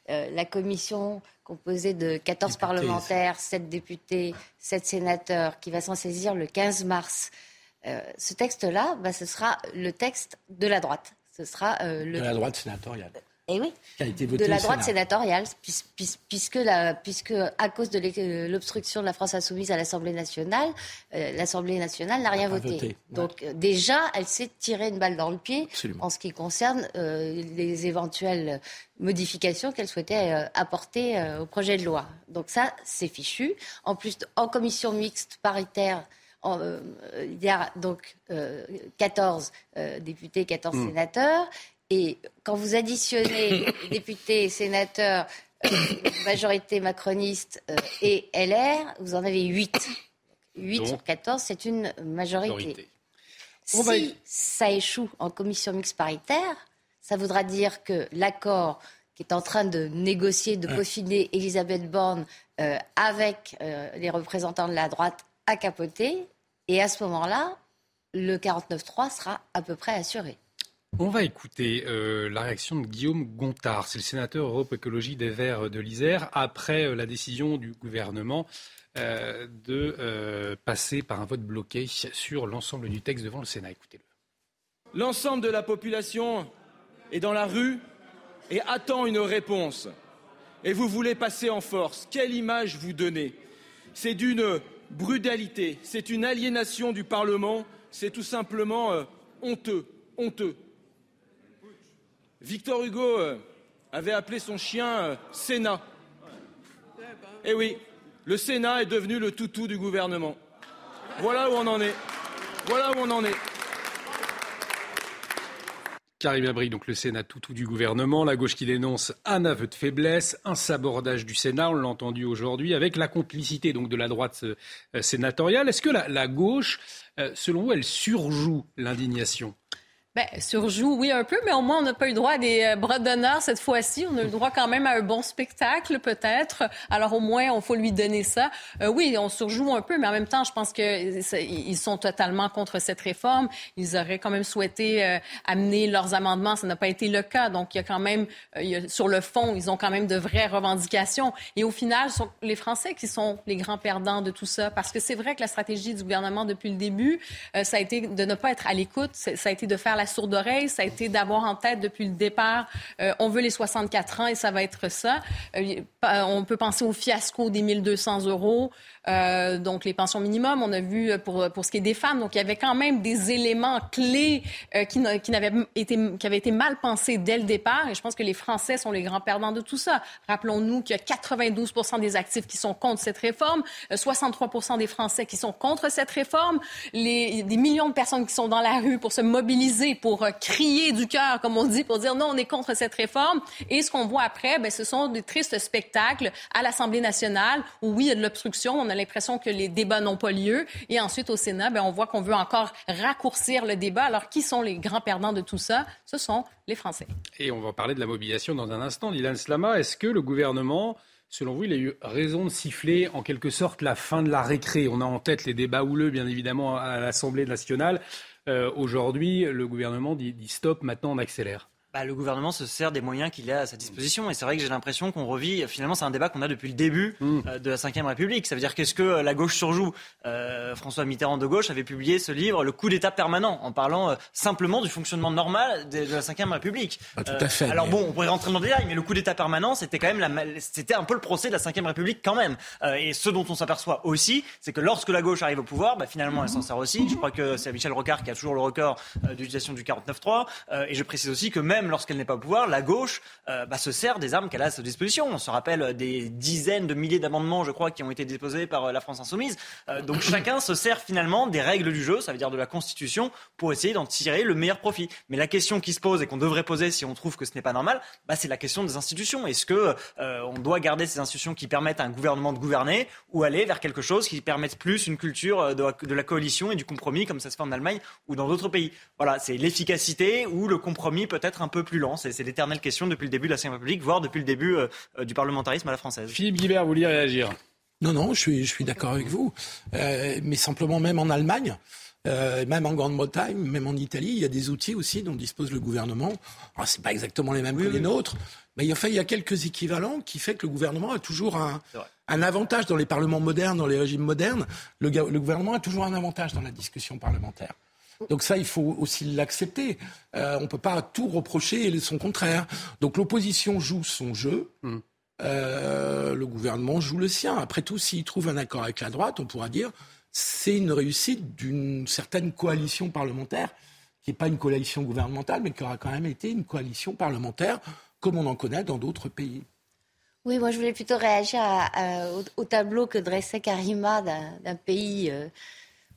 Speaker 5: la commission composée de 14 parlementaires, 7 députés, 7 sénateurs, qui va s'en saisir le 15 mars. ce texte-là, bah, ce sera le texte de la droite. Ce sera
Speaker 6: le... De la droite sénatoriale.
Speaker 5: Eh oui, de la droite sénatoriale, puisque, puisque, à cause de l'obstruction de la France insoumise à l'Assemblée nationale, euh, l'Assemblée nationale n'a rien voté. Donc euh, déjà, elle s'est tirée une balle dans le pied en ce qui concerne euh, les éventuelles modifications qu'elle souhaitait apporter au projet de loi. Donc ça, c'est fichu. En plus, en commission mixte paritaire, il y a donc 14 députés, 14 hmm. sénateurs. Et quand vous additionnez députés et sénateurs, euh, majorité macroniste euh, et LR, vous en avez 8. 8 sur 14, c'est une majorité. Si ça échoue en commission mixte paritaire, ça voudra dire que l'accord qui est en train de négocier, de peaufiner Elisabeth Borne euh, avec les représentants de la droite a capoté. Et à ce moment-là, le 49-3 sera à peu près assuré.
Speaker 1: On va écouter euh, la réaction de Guillaume Gontard, c'est le sénateur Europe Écologie des Verts de l'Isère, après euh, la décision du gouvernement euh, de passer par un vote bloqué sur l'ensemble du texte devant le Sénat. Écoutez-le.
Speaker 10: L'ensemble de la population est dans la rue et attend une réponse. Et vous voulez passer en force. Quelle image vous donnez? C'est d'une brutalité, c'est une aliénation du Parlement, c'est tout simplement honteux, honteux. Victor Hugo euh, avait appelé son chien euh, Sénat. Eh oui, le Sénat est devenu le toutou du gouvernement. Voilà où on en est. Voilà où on en est.
Speaker 1: Karim Abri, donc le Sénat toutou du gouvernement, la gauche qui dénonce un aveu de faiblesse, un sabordage du Sénat, on l'a entendu aujourd'hui, avec la complicité donc de la droite euh, sénatoriale. Est-ce que la, gauche, selon vous, elle surjoue l'indignation?
Speaker 8: Ben, surjoue, oui, un peu, mais au moins, on n'a pas eu droit à des euh, bras d'honneur cette fois-ci. On a eu droit quand même à un bon spectacle, peut-être. Alors, au moins, on faut lui donner ça. Euh, oui, on surjoue un peu, mais en même temps, je pense qu'ils sont totalement contre cette réforme. Ils auraient quand même souhaité euh, amener leurs amendements. Ça n'a pas été le cas. Donc, il y a quand même, sur le fond, ils ont quand même de vraies revendications. Et au final, ce sont les Français qui sont les grands perdants de tout ça. Parce que c'est vrai que la stratégie du gouvernement depuis le début, ça a été de ne pas être à l'écoute. Ça a été de faire la la sourde oreille, ça a été d'avoir en tête depuis le départ, euh, on veut les 64 ans et ça va être ça. Euh, on peut penser au fiasco des 1200 euros. Euh, donc les pensions minimum, on a vu euh, pour, pour ce qui est des femmes, donc il y avait quand même des éléments clés euh, qui, qui, n'avaient été, qui avaient été mal pensés dès le départ, et je pense que les Français sont les grands perdants de tout ça. Rappelons-nous qu'il y a 92 des actifs qui sont contre cette réforme, 63 des Français qui sont contre cette réforme, les, des millions de personnes qui sont dans la rue pour se mobiliser, pour crier du cœur, comme on dit, pour dire non, on est contre cette réforme, et ce qu'on voit après, ben, ce sont des tristes spectacles à l'Assemblée nationale où oui, il y a de l'obstruction, on a l'impression que les débats n'ont pas lieu. Et ensuite, au Sénat, ben, on voit qu'on veut encore raccourcir le débat. Alors, qui sont les grands perdants de tout ça? Ce sont les Français.
Speaker 1: Et on va parler de la mobilisation dans un instant. Lilan Slama, est-ce que le gouvernement Selon vous, il a eu raison de siffler en quelque sorte la fin de la récré? On a en tête les débats houleux, bien évidemment, à l'Assemblée nationale. Euh, aujourd'hui, le gouvernement dit stop, maintenant on accélère.
Speaker 7: Bah, le gouvernement se sert des moyens qu'il a à sa disposition. Et c'est vrai que j'ai l'impression qu'on revit, finalement, c'est un débat qu'on a depuis le début mm. euh, de la Ve République. Ça veue dire qu'est-ce que euh, la gauche surjoue? Euh, François Mitterrand de gauche avait publié ce livre, Le coup d'État permanent, en parlant simplement du fonctionnement normal de, la Ve République.
Speaker 6: tout à fait.
Speaker 7: Alors bon, on pourrait rentrer dans le détail, mais le coup d'État permanent, c'était quand même la, c'était un peu le procès de la Ve République quand même. et ce dont on s'aperçoit aussi, c'est que lorsque la gauche arrive au pouvoir, bah, finalement, elle s'en sert aussi. Je crois que c'est Michel Rocard qui a toujours le record d'utilisation du 49.3. et je précise aussi que même lorsqu'elle n'est pas au pouvoir, la gauche euh, bah, se sert des armes qu'elle a à sa disposition. On se rappelle des dizaines de milliers d'amendements, je crois, qui ont été déposés par euh, la France insoumise. Euh, donc chacun se sert finalement des règles du jeu, ça veut dire de la Constitution, pour essayer d'en tirer le meilleur profit. Mais la question qui se pose et qu'on devrait poser si on trouve que ce n'est pas normal, bah, c'est la question des institutions. Est-ce que on doit garder ces institutions qui permettent à un gouvernement de gouverner ou aller vers quelque chose qui permette plus une culture de la, de la coalition et du compromis comme ça se fait en Allemagne ou dans d'autres pays? Voilà, c'est l'efficacité ou le compromis peut être un peu plus lent. C'est l'éternelle question depuis le début de la Ve République, voire depuis le début euh, euh, du parlementarisme à la française.
Speaker 1: Philippe Guibert, vous vouliez réagir?
Speaker 6: Non, non, je suis, je suis d'accord avec vous. Euh, mais simplement, même en Allemagne, même en Grande-Bretagne, même en Italie, il y a des outils aussi dont dispose le gouvernement. Alors, c'est pas exactement les mêmes que les nôtres, mais il, il y a quelques équivalents qui fait que le gouvernement a toujours un, un avantage dans les parlements modernes, dans les régimes modernes. Le, le, gouvernement a toujours un avantage dans la discussion parlementaire. Donc ça, il faut aussi l'accepter. Euh, on ne peut pas tout reprocher et son contraire. Donc l'opposition joue son jeu. Hmm. Euh, le gouvernement joue le sien. Après tout, s'il trouve un accord avec la droite, on pourra dire c'est une réussite d'une certaine coalition parlementaire, qui n'est pas une coalition gouvernementale, mais qui aura quand même été une coalition parlementaire, comme on en connaît dans d'autres pays.
Speaker 5: Oui, moi je voulais plutôt réagir au, tableau que dressait Karima d'un pays euh,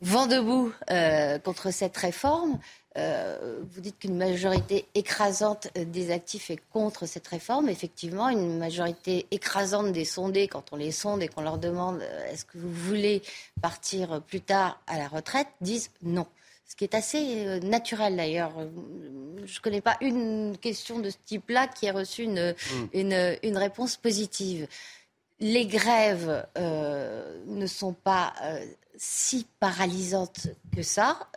Speaker 5: vent debout euh, contre cette réforme. euh, vous dites qu'une majorité écrasante des actifs est contre cette réforme. Effectivement, une majorité écrasante des sondés, quand on les sonde et qu'on leur demande euh, est-ce que vous voulez partir plus tard à la retraite, disent non. Ce qui est assez naturel d'ailleurs. Je ne connais pas une question de ce type-là qui ait reçu une, mm. une, réponse positive. Les grèves ne sont pas si paralysantes que ça.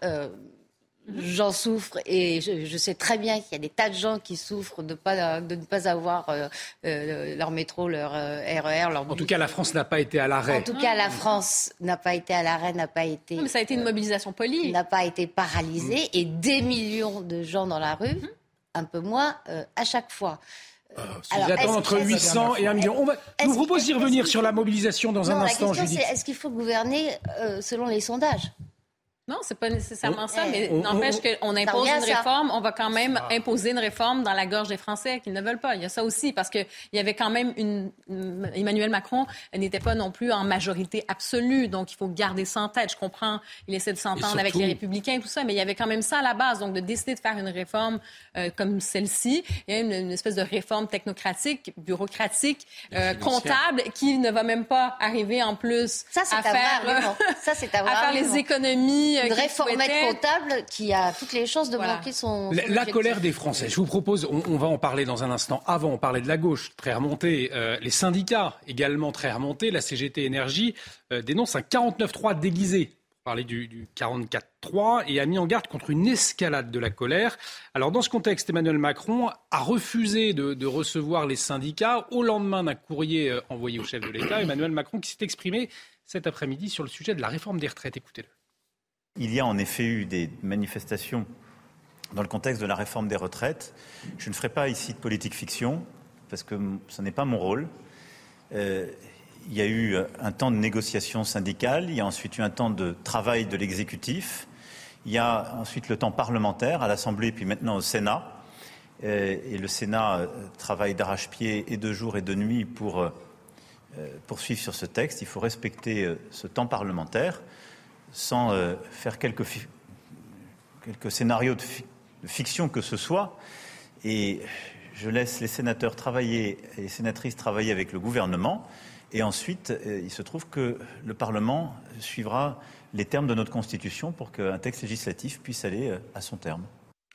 Speaker 5: J'en souffre et je, sais très bien qu'il y a des tas de gens qui souffrent de, pas, de ne pas avoir euh, euh, leur métro, leur RER, euh, e leur...
Speaker 1: En tout cas, la France n'a pas été à l'arrêt.
Speaker 5: En tout cas, la France n'a pas été à l'arrêt, n'a pas été...
Speaker 8: mais ça a été une mobilisation polie.
Speaker 5: N'a pas été paralysée mm. et des millions de gens dans la rue, mm. un peu moins à chaque fois.
Speaker 1: Alors, attendent entre 800 et 1 million. On va, je vous propose d'y revenir sur la mobilisation dans un instant,
Speaker 5: Judith. Est-ce qu'il faut gouverner selon les sondages?
Speaker 8: Non, c'est pas nécessairement ça, mais n'empêche qu'on impose une réforme, on va quand même imposer une réforme dans la gorge des Français qu'ils ne veulent pas. Il y a ça aussi, parce qu'il y avait quand même une... Emmanuel Macron n'était pas non plus en majorité absolue, donc il faut garder ça en tête. Je comprends, il essaie de s'entendre avec les Républicains et tout ça, mais il y avait quand même ça à la base, donc de décider de faire une réforme euh, comme celle-ci, il y a une, espèce de réforme technocratique, bureaucratique, euh, comptable, qui ne va même pas arriver en plus
Speaker 5: ça,
Speaker 8: à, faire,
Speaker 5: ça, à, à
Speaker 8: faire les économies
Speaker 5: une réformette comptable qui a toutes les chances de voilà. son,
Speaker 1: La, colère des Français. Je vous propose, on, va en parler dans un instant. Avant, on parlait de la gauche, très remontée. Euh, les syndicats, également très remontés. La CGT Énergie euh, dénonce un 49-3 déguisé parler du, du 44-3 et a mis en garde contre une escalade de la colère. Alors dans ce contexte, Emmanuel Macron a refusé de, de recevoir les syndicats au lendemain d'un courrier euh, envoyé au chef de l'État. Emmanuel Macron qui s'est exprimé cet après-midi sur le sujet de la réforme des retraites. Écoutez-le.
Speaker 11: Il y a en effet eu des manifestations dans le contexte de la réforme des retraites. Je ne ferai pas ici de politique fiction, parce que ce n'est pas mon rôle. Euh, il y a eu un temps de négociation syndicale, il y a ensuite eu un temps de travail de l'exécutif, il y a ensuite le temps parlementaire à l'Assemblée, puis maintenant au Sénat. Euh, et le Sénat euh, travaille d'arrache-pied et de jour et de nuit pour poursuivre sur ce texte. Il faut respecter ce temps parlementaire sans euh, faire quelques, quelques scénarios de, fiction que ce soit. Et je laisse les sénateurs travailler et les sénatrices travailler avec le gouvernement. Et ensuite, euh, il se trouve que le Parlement suivra les termes de notre Constitution pour qu'un texte législatif puisse aller euh, à son terme.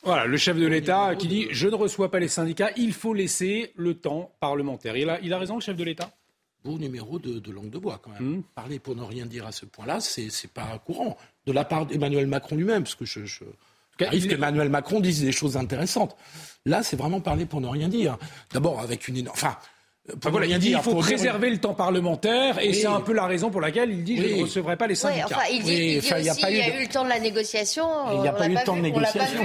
Speaker 1: Voilà, le chef de l'État qui dit Je ne reçois pas les syndicats, il faut laisser le temps parlementaire. Il a, il a raison, le chef de l'État?
Speaker 6: Beau numéro de, langue de bois quand même. Mmh. Parler pour ne rien dire à ce point-là, c'est n'est pas courant. De la part d'Emmanuel Macron lui-même, parce que je, je... arrive qu'Emmanuel Macron dise des choses intéressantes. Là, c'est vraiment parler pour ne rien dire. D'abord avec une énorme... Enfin,
Speaker 1: voilà, il dit qu'il faut préserver le temps parlementaire et c'est un peu la raison pour laquelle il dit je ne recevrai pas les syndicats.
Speaker 5: enfin, il dit, il aussi, il y a, eu, le temps de la négociation.
Speaker 6: Il n'y a pas eu le temps de négociation.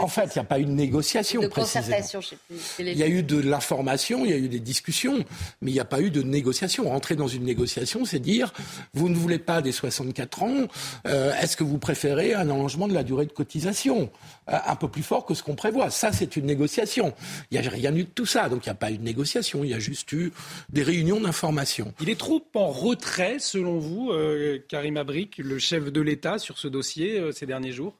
Speaker 6: En fait, il n'y a pas eu de négociation,
Speaker 5: de
Speaker 6: précisément.
Speaker 5: Je sais plus,
Speaker 6: il y a eu de l'information, il y a eu des discussions, mais il n'y a pas eu de négociation. Rentrer dans une négociation, c'est dire, vous ne voulez pas des 64 ans, euh, est-ce que vous préférez un allongement de la durée de cotisation? euh, un peu plus fort que ce qu'on prévoit Ça, c'est une négociation. Il n'y a rien eu de tout ça, donc il n'y a pas eu de négociation il y a juste eu des réunions d'information.
Speaker 1: Il est trop en retrait, selon vous, euh, Karim Abrik, le chef de l'État, sur ce dossier euh, ces derniers jours?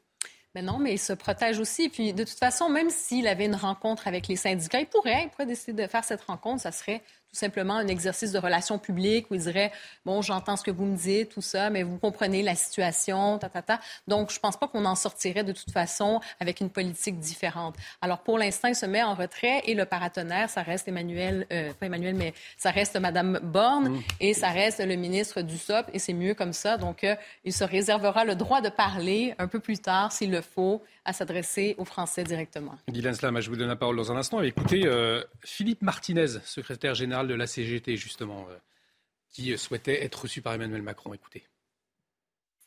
Speaker 8: Mais non, mais il se protège aussi. Puis de toute façon, même s'il avait une rencontre avec les syndicats, il pourrait, il pourrait décider de faire cette rencontre. Ça serait tout simplement un exercice de relations publiques où il dirait bon j'entends ce que vous me dites tout ça mais vous comprenez la situation ta ta ta. Donc je pense pas qu'on en sortirait de toute façon avec une politique différente. Alors pour l'instant il se met en retrait et le paratonnerre ça reste Emmanuel euh, pas Emmanuel mais ça reste Madame Borne mmh. et ça reste le ministre du SOP et c'est mieux comme ça. Donc euh, il se réservera le droit de parler un peu plus tard s'il le faut à s'adresser aux Français directement.
Speaker 1: Dylan Slam, je vous donne la parole dans un instant. Écoutez, euh, Philippe Martinez, secrétaire général de la CGT, justement, euh, qui souhaitait être reçu par Emmanuel Macron. Écoutez.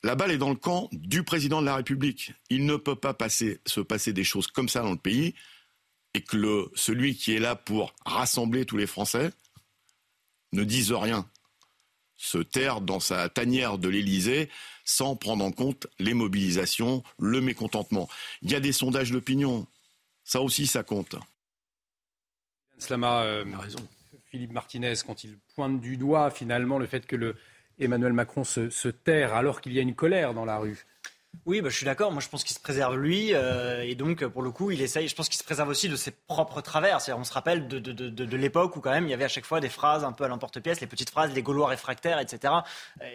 Speaker 12: La balle est dans le camp du président de la République. Il ne peut pas passer, se passer des choses comme ça dans le pays et que le, celui qui est là pour rassembler tous les Français ne dise rien, se taire dans sa tanière de l'Élysée sans prendre en compte les mobilisations, le mécontentement. Il y a des sondages d'opinion. Ça aussi, ça compte.
Speaker 1: Slama, euh, raison. Philippe Martinez, quand il pointe du doigt finalement le fait que le Emmanuel Macron se, se terre alors qu'il y a une colère dans la rue.
Speaker 7: Oui, bah, je suis d'accord. Moi, je pense qu'il se préserve lui. Euh, et donc, pour le coup, il essaye. Je pense qu'il se préserve aussi de ses propres travers. On se rappelle de, de, de, l'époque où, quand même, il y avait à chaque fois des phrases un peu à l'emporte-pièce, les petites phrases, les Gaulois réfractaires, etc.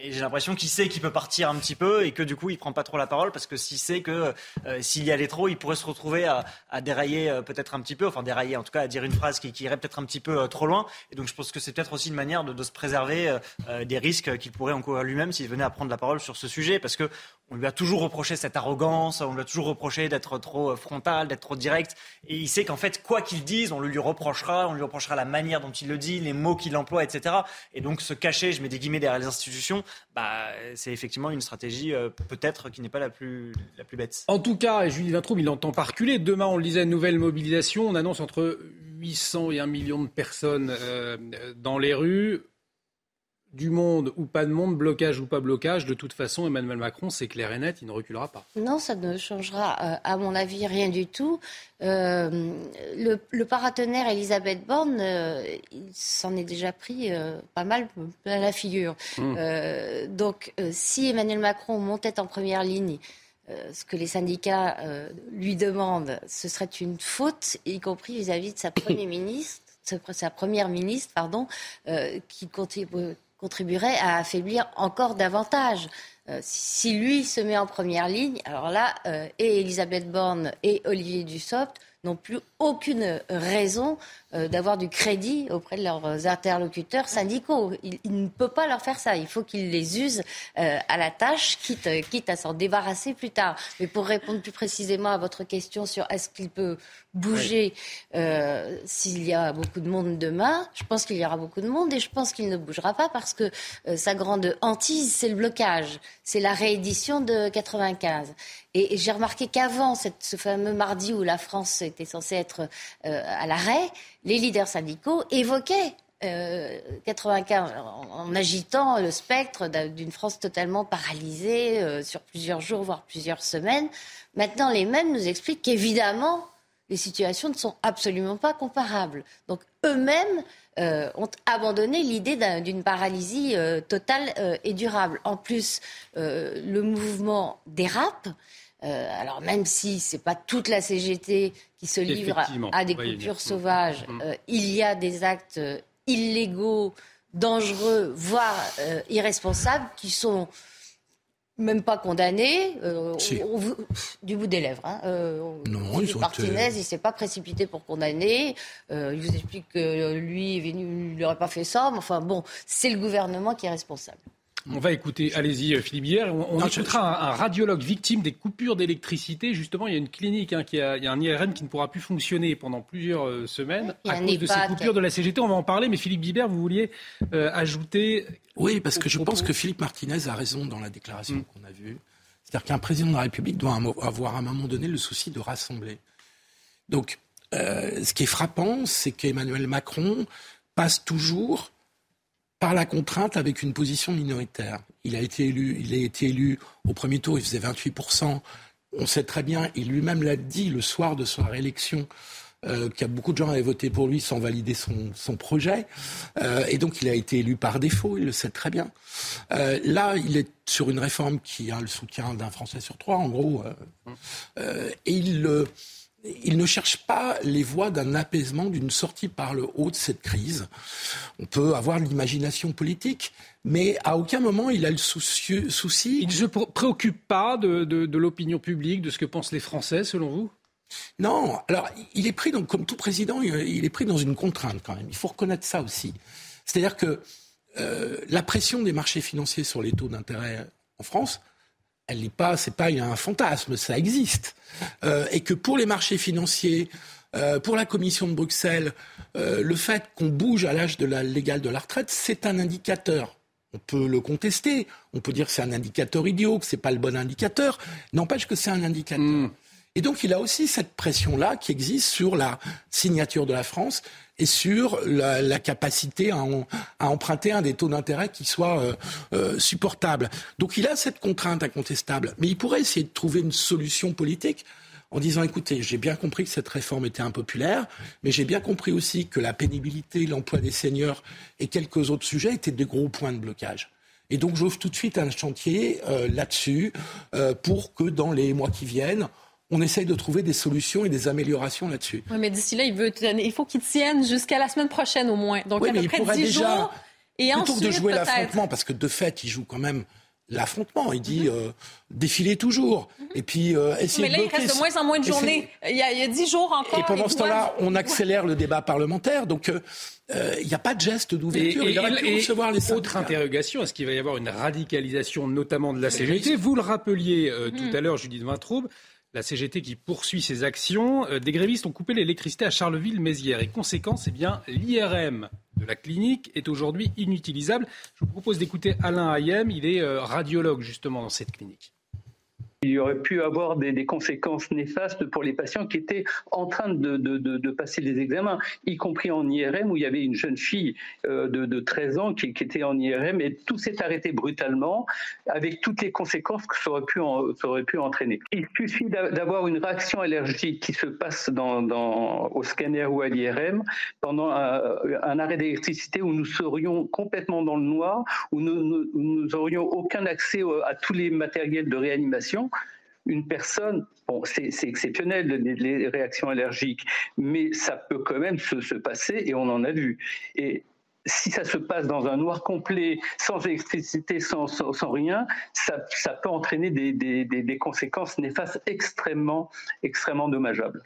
Speaker 7: Et j'ai l'impression qu'il sait qu'il peut partir un petit peu et que, du coup, il prend pas trop la parole parce que s'il sait que euh, s'il y allait trop, il pourrait se retrouver à, dérailler euh, peut-être un petit peu. Enfin, dérailler, en tout cas, à dire une phrase qui, qui irait peut-être un petit peu trop loin. Et donc, je pense que c'est peut-être aussi une manière de, se préserver des risques qu'il pourrait encourir lui-même s'il venait à prendre la parole sur ce sujet. Parce que on lui a toujours reproché cette arrogance, on lui a toujours reproché d'être trop euh, frontal, d'être trop direct. Et il sait qu'en fait, quoi qu'il dise, on le lui reprochera, on lui reprochera la manière dont il le dit, les mots qu'il emploie, etc. Et donc se cacher, je mets des guillemets derrière les institutions, bah, c'est effectivement une stratégie euh, peut-être qui n'est pas la plus, la plus bête.
Speaker 1: En tout cas, Julie Vintraube, il entend pas reculer. Demain, on le disait, nouvelle mobilisation. On annonce entre 800 et 1 million de personnes euh, dans les rues du monde ou pas de monde, blocage ou pas blocage, de toute façon, Emmanuel Macron, c'est clair et net, il ne reculera pas.
Speaker 5: Non, ça ne changera, euh, à mon avis, rien du tout. Euh, le, paratonnerre Elisabeth Borne, euh, il s'en est déjà pris pas mal à la figure. Mmh. donc, si Emmanuel Macron montait en première ligne, ce que les syndicats lui demandent, ce serait une faute, y compris vis-à-vis de sa première ministre, sa première ministre, pardon, qui continue contribuerait à affaiblir encore davantage. Euh, si lui se met en première ligne, alors là, euh, et Elisabeth Borne et Olivier Dussopt n'ont plus aucune raison euh, d'avoir du crédit auprès de leurs interlocuteurs syndicaux. Il, ne peut pas leur faire ça. Il faut qu'ils les usent euh, à la tâche, quitte, quitte à s'en débarrasser plus tard. Mais pour répondre plus précisément à votre question sur est-ce qu'il peut bouger euh, s'il y a beaucoup de monde demain, je pense qu'il y aura beaucoup de monde et je pense qu'il ne bougera pas parce que sa grande hantise, c'est le blocage, c'est la réédition de 95. Et, j'ai remarqué qu'avant ce fameux mardi où la France était censée être euh, à l'arrêt, les leaders syndicaux évoquaient 95 euh, en, agitant le spectre d'une France totalement paralysée euh, sur plusieurs jours, voire plusieurs semaines. Maintenant, les mêmes nous expliquent qu'évidemment, les situations ne sont absolument pas comparables. Donc eux-mêmes ont abandonné l'idée d'une paralysie totale et durable. En plus, le mouvement dérape. Euh, alors même si ce n'est pas toute la CGT qui se livre à, des coupures sauvages, mm. euh, il y a des actes euh, illégaux, dangereux, voire irresponsables qui sont même pas condamnés, du bout des lèvres. Hein.
Speaker 6: non, ils
Speaker 5: Martinez, il ne s'est pas précipité pour condamner. il vous explique que lui, il n'aurait pas fait ça. Mais enfin bon, c'est le gouvernement qui est responsable.
Speaker 1: On va écouter, allez-y euh, Philippe Hier, on, écoutera un, radiologue victime des coupures d'électricité. Justement, il y a une clinique, hein, qui a, il y a un IRM qui ne pourra plus fonctionner pendant plusieurs euh, semaines à cause de ces coupures de la CGT. On va en parler, mais Philippe Bibert, vous vouliez euh, ajouter...
Speaker 6: Oui, parce que je pense que Philippe Martinez a raison dans la déclaration mm. qu'on a vue. C'est-à-dire qu'un président de la République doit avoir à un moment donné le souci de rassembler. Donc, ce qui est frappant, c'est qu'Emmanuel Macron passe toujours par la contrainte avec une position minoritaire. Il a été élu, il a été élu au premier tour, il faisait 28%. On sait très bien, il lui-même l'a dit le soir de sa réélection, euh, qu'il y a beaucoup de gens avaient voté pour lui sans valider son, projet. Euh, et donc il a été élu par défaut, il le sait très bien. Euh, là, il est sur une réforme qui a le soutien d'un Français sur trois, en gros. et il il ne cherche pas les voies d'un apaisement, d'une sortie par le haut de cette crise. On peut avoir l'imagination politique, mais à aucun moment il a le souci.
Speaker 1: Il ne se préoccupe pas de, l'opinion publique, de ce que pensent les Français, selon vous?
Speaker 6: Non. Alors, il est pris, comme tout président, il est pris dans une contrainte quand même. Il faut reconnaître ça aussi. C'est-à-dire que euh, la pression des marchés financiers sur les taux d'intérêt en France, elle n'est pas, c'est pas un fantasme, ça existe. Euh, et que pour les marchés financiers, euh, pour la Commission de Bruxelles, euh, le fait qu'on bouge à l'âge de la, légal de la retraite, c'est un indicateur. On peut le contester, on peut dire que c'est un indicateur idiot, que c'est pas le bon indicateur. N'empêche que c'est un indicateur. Hmm. Et donc il a aussi cette pression-là qui existe sur la signature de la France et sur la, capacité à, emprunter un des taux d'intérêt qui soit euh, euh, supportable. Donc il a cette contrainte incontestable, mais il pourrait essayer de trouver une solution politique en disant écoutez, j'ai bien compris que cette réforme était impopulaire, mais j'ai bien compris aussi que la pénibilité, l'emploi des seniors et quelques autres sujets étaient des gros points de blocage. Et donc j'ouvre tout de suite un chantier là-dessus pour que dans les mois qui viennent, on essaye de trouver des solutions et des améliorations là-dessus.
Speaker 8: Oui, mais d'ici là, il, veut il faut qu'il tienne jusqu'à la semaine prochaine au moins. Donc à peu près 10 jours. Et
Speaker 6: plutôt que de jouer l'affrontement, parce que de fait, il joue quand même l'affrontement. Il dit euh, défiler toujours. Et puis euh, essayer
Speaker 8: Mais là, il reste de moins en moins de journées. Il y, a, dix jours encore.
Speaker 6: Et pendant ce temps-là, on accélère le débat parlementaire. Donc euh, il n'y a pas de geste d'ouverture. Il aurait pu recevoir les
Speaker 1: Autre interrogation est-ce qu'il va y avoir une radicalisation, notamment de la CGT? Vous le rappeliez tout hmm. à l'heure, Judith Vintraube. La CGT qui poursuit ses actions. Euh, des grévistes ont coupé l'électricité à Charleville-Mézières. Et conséquence, eh bien, l'IRM de la clinique est aujourd'hui inutilisable. Je vous propose d'écouter Alain Hayem. Il est euh, radiologue justement dans cette clinique
Speaker 13: il y aurait pu avoir des, conséquences néfastes pour les patients qui étaient en train de, de, passer les examens, y compris en IRM où il y avait une jeune fille euh, de, 13 ans qui, était en IRM et tout s'est arrêté brutalement avec toutes les conséquences que ça aurait pu, ça aurait pu entraîner. Il suffit d'avoir une réaction allergique qui se passe dans, dans, au scanner ou à l'IRM pendant un, arrêt d'électricité où nous serions complètement dans le noir, où nous, nous aurions aucun accès à tous les matériels de réanimation une personne, bon, c'est exceptionnel les, réactions allergiques, mais ça peut quand même se, passer et on en a vu. Et si ça se passe dans un noir complet, sans électricité, sans, rien, ça, peut entraîner des, conséquences néfastes extrêmement, extrêmement dommageables.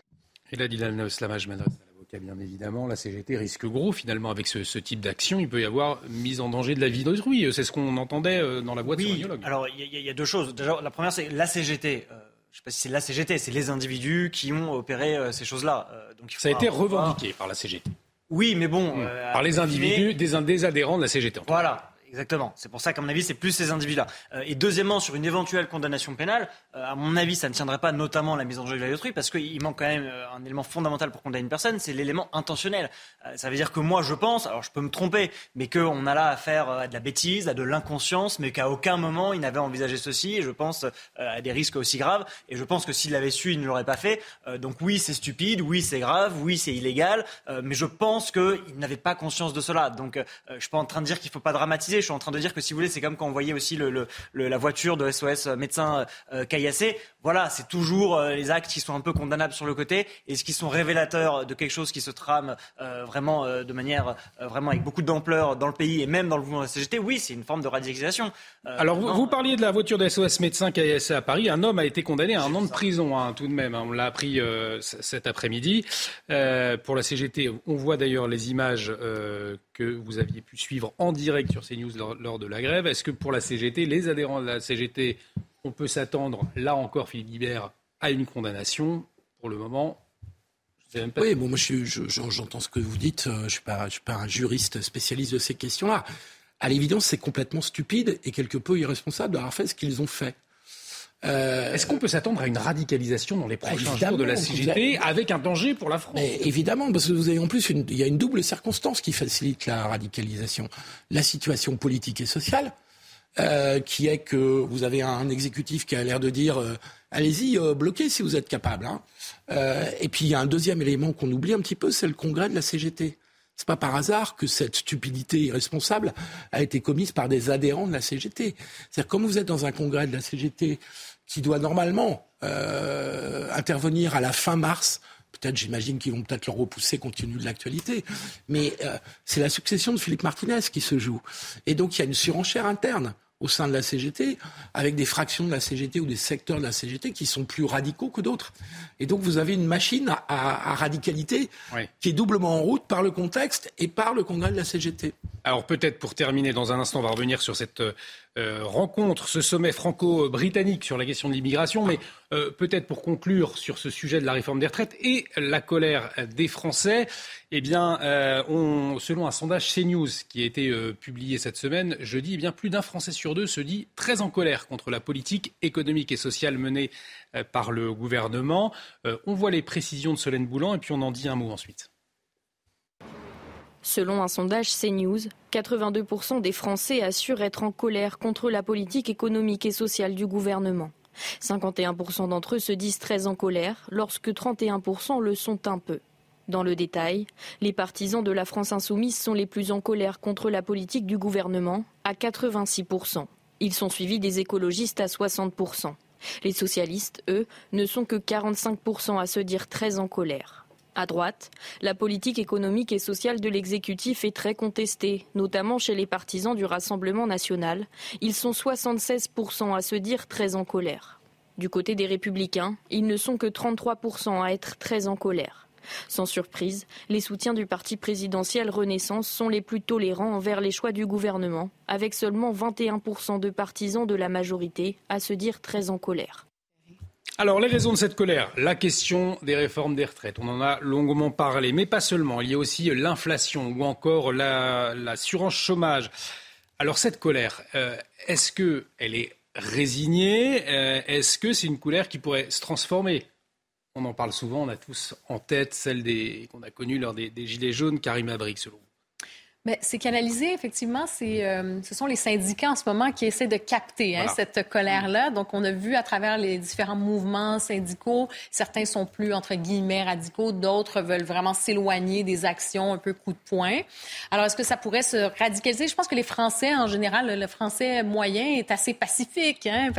Speaker 1: Et là, Dylan Slamage m'adresse bien évidemment, la CGT risque gros finalement avec ce, type d'action. Il peut y avoir mise en danger de la vie d'autrui. C'est ce qu'on entendait euh, dans la boîte
Speaker 7: oui, Alors il y, a deux choses. Déjà, la première, c'est la CGT. Euh, je ne sais pas si c'est la CGT, c'est les individus qui ont opéré euh, ces choses-là.
Speaker 1: donc, Ça a été revendiqué par la CGT.
Speaker 7: Oui, mais bon.
Speaker 1: Mmh. par les individus, des, des, adhérents de la CGT.
Speaker 7: Voilà. Exactement. C'est pour ça qu'à mon avis, c'est plus ces individus-là. Euh, et deuxièmement, sur une éventuelle condamnation pénale, euh, à mon avis, ça ne tiendrait pas notamment la mise en jeu de la d'autrui, parce qu'il manque quand même euh, un élément fondamental pour condamner une personne, c'est l'élément intentionnel. ça veut dire que moi, je pense, alors je peux me tromper, mais qu'on a là affaire à de la bêtise, à de l'inconscience, mais qu'à aucun moment il n'avait envisagé ceci. Et je pense à des risques aussi graves. Et je pense que s'il l'avait su, il ne l'aurait pas fait. donc oui, c'est stupide, oui, c'est grave, oui, c'est illégal, mais je pense qu'il n'avait pas conscience de cela. Donc je ne suis pas en train de dire qu'il ne faut pas dramatiser je suis en train de dire que si vous voulez, c'est comme quand on voyait aussi le, la voiture de SOS euh, médecin euh, caillassé. Voilà, c'est toujours euh, les actes qui sont un peu condamnables sur le côté et ce qui sont révélateurs de quelque chose qui se trame vraiment de manière vraiment avec beaucoup d'ampleur dans le pays et même dans le mouvement de la CGT. Oui, c'est une forme de radicalisation.
Speaker 1: Alors vous, parliez de la voiture de SOS médecin caillassé à Paris. Un homme a été condamné à un an de prison, hein, tout de même. Hein. On l'a appris cet après-midi. pour la CGT, on voit d'ailleurs les images que vous aviez pu suivre en direct sur CNews lors, lors de la grève. Est-ce que pour la CGT, les adhérents de la CGT, on peut s'attendre, là encore, Philippe Guibert, à une condamnation Pour le moment,
Speaker 6: oui, bon, moi j'entends ce que vous dites. Euh, je ne suis, pas, suis pas un juriste spécialiste de ces questions-là. À l'évidence, c'est complètement stupide et quelque peu irresponsable d'avoir fait ce qu'ils ont fait.
Speaker 1: Euh, Est-ce qu'on peut s'attendre à une radicalisation dans les bah, prochains jours de la CGT avec un danger pour la France
Speaker 6: Évidemment, parce que vous avez en plus une, il y a une double circonstance qui facilite la radicalisation la situation politique et sociale, euh, qui est que vous avez un exécutif qui a l'air de dire euh, allez-y, bloquez si vous êtes capable. Hein. et puis il y a un deuxième élément qu'on oublie un petit peu, c'est le congrès de la CGT. C'est pas par hasard que cette stupidité irresponsable a été commise par des adhérents de la CGT. C'est-à-dire, comme vous êtes dans un congrès de la CGT qui doit normalement euh, intervenir à la fin mars. Peut-être, j'imagine qu'ils vont peut-être le repousser compte tenu de l'actualité. Mais euh, c'est la succession de Philippe Martinez qui se joue. Et donc, il y a une surenchère interne au sein de la CGT, avec des fractions de la CGT ou des secteurs de la CGT qui sont plus radicaux que d'autres. Et donc vous avez une machine à, radicalité qui est doublement en route par le contexte et par le congrès de la CGT.
Speaker 1: Alors peut-être pour terminer, dans un instant, on va revenir sur cette euh, rencontre, ce sommet franco-britannique sur la question de l'immigration, mais euh, peut-être pour conclure sur ce sujet de la réforme des retraites et la colère des Français, eh bien, euh, on, selon un sondage CNews qui a été publié cette semaine, jeudi, eh bien, plus d'un Français sur deux se dit très en colère contre la politique économique et sociale menée par le gouvernement. on voit les précisions de Solène Boulan et puis on en dit un mot ensuite.
Speaker 14: Selon un sondage CNews, 82% des Français assurent être en colère contre la politique économique et sociale du gouvernement. 51% d'entre eux se disent très en colère, lorsque 31% le sont un peu. Dans le détail, les partisans de la France insoumise sont les plus en colère contre la politique du gouvernement, à 86%. Ils sont suivis des écologistes à 60%. Les socialistes, eux, ne sont que 45% à se dire très en colère. À droite, la politique économique et sociale de l'exécutif est très contestée, notamment chez les partisans du Rassemblement national. Ils sont 76% à se dire très en colère. Du côté des républicains, ils ne sont que 33% à être très en colère. Sans surprise, les soutiens du parti présidentiel Renaissance sont les plus tolérants envers les choix du gouvernement, avec seulement 21% de partisans de la majorité à se dire très en colère.
Speaker 1: Alors, les raisons de cette colère, la question des réformes des retraites, on en a longuement parlé, mais pas seulement. Il y a aussi l'inflation ou encore l'assurance chômage. Alors, cette colère, euh, est-ce qu'elle est résignée euh, Est-ce que c'est une colère qui pourrait se transformer? On en parle souvent, on a tous en tête celle qu'on a connue lors des, Gilets jaunes, Karim Abrik, selon
Speaker 8: mais c'est canalisé, effectivement. C'est, euh, ce sont les syndicats en ce moment qui essaient de capter hein, cette colère-là. Donc, on a vu à travers les différents mouvements syndicaux, certains sont plus, entre guillemets, radicaux, d'autres veulent vraiment s'éloigner des actions un peu coup de poing. Alors, est-ce que ça pourrait se radicaliser? Je pense que les Français, en général, le Français moyen est assez pacifique. Hein?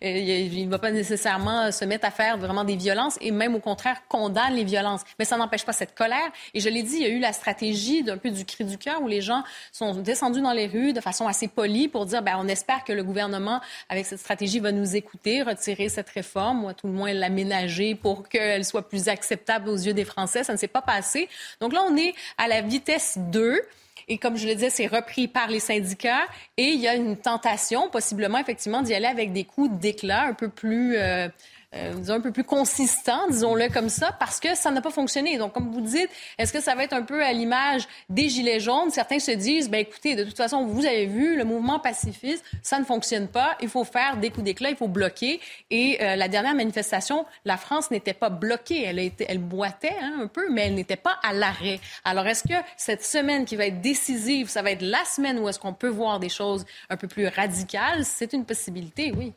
Speaker 8: Il ne va pas nécessairement se mettre à faire vraiment des violences et même, au contraire, condamne les violences. Mais ça n'empêche pas cette colère. Et je l'ai dit, il y a eu la stratégie d'un peu du cri du cœur les gens sont descendus dans les rues de façon assez polie pour dire, ben, on espère que le gouvernement, avec cette stratégie, va nous écouter, retirer cette réforme, ou à tout le moins l'aménager pour qu'elle soit plus acceptable aux yeux des Français. Ça ne s'est pas passé. Donc là, on est à la vitesse 2. Et comme je le disais, c'est repris par les syndicats et il y a une tentation, possiblement, effectivement, d'y aller avec des coups d'éclat un peu plus euh, euh, un peu plus consistant, disons-le comme ça, parce que ça n'a pas fonctionné. Donc, comme vous dites, est-ce que ça va être un peu à l'image des Gilets jaunes? Certains se disent, ben écoutez, de toute façon, vous avez vu, le mouvement pacifiste, ça ne fonctionne pas. Il faut faire des coups d'éclat, il faut bloquer. Et euh, la dernière manifestation, la France n'était pas bloquée. Elle, a elle boitait hein, un peu, mais elle n'était pas à l'arrêt. Alors, est-ce que cette semaine qui va être décisive, ça va être la semaine où est-ce qu'on peut voir des choses un peu plus radicales? C'est une possibilité, oui.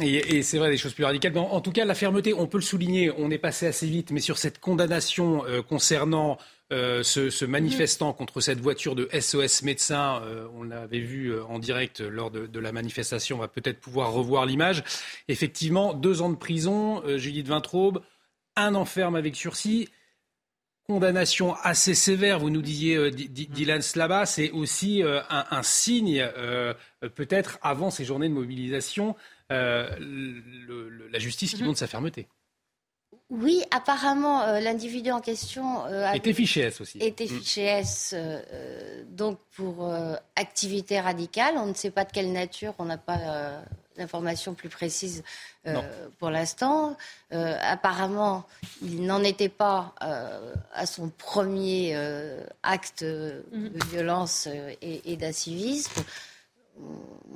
Speaker 1: Et, c'est vrai, des choses plus radicales. en, tout cas, la fermeté, on peut le souligner, on est passé assez vite, mais sur cette condamnation euh, concernant euh, ce, manifestant contre cette voiture de SOS médecins, euh, on l'avait vu en direct lors de, la manifestation, on va peut-être pouvoir revoir l'image. Effectivement, deux ans de prison, Judith Vintraube, un enferme avec sursis condamnation assez sévère, vous nous disiez, Dylan Slaba, c'est aussi un, signe, peut-être avant ces journées de mobilisation, euh, la justice qui mhm. montre sa fermeté.
Speaker 5: Oui, apparemment, euh, l'individu en question
Speaker 1: euh, était fiché S aussi.
Speaker 5: Était mm. fiché S, donc pour activité radicale. On ne sait pas de quelle nature, on n'a pas d'informations plus précises pour l'instant. apparemment, il n'en était pas à son premier acte mhm. de violence et, et d'incivisme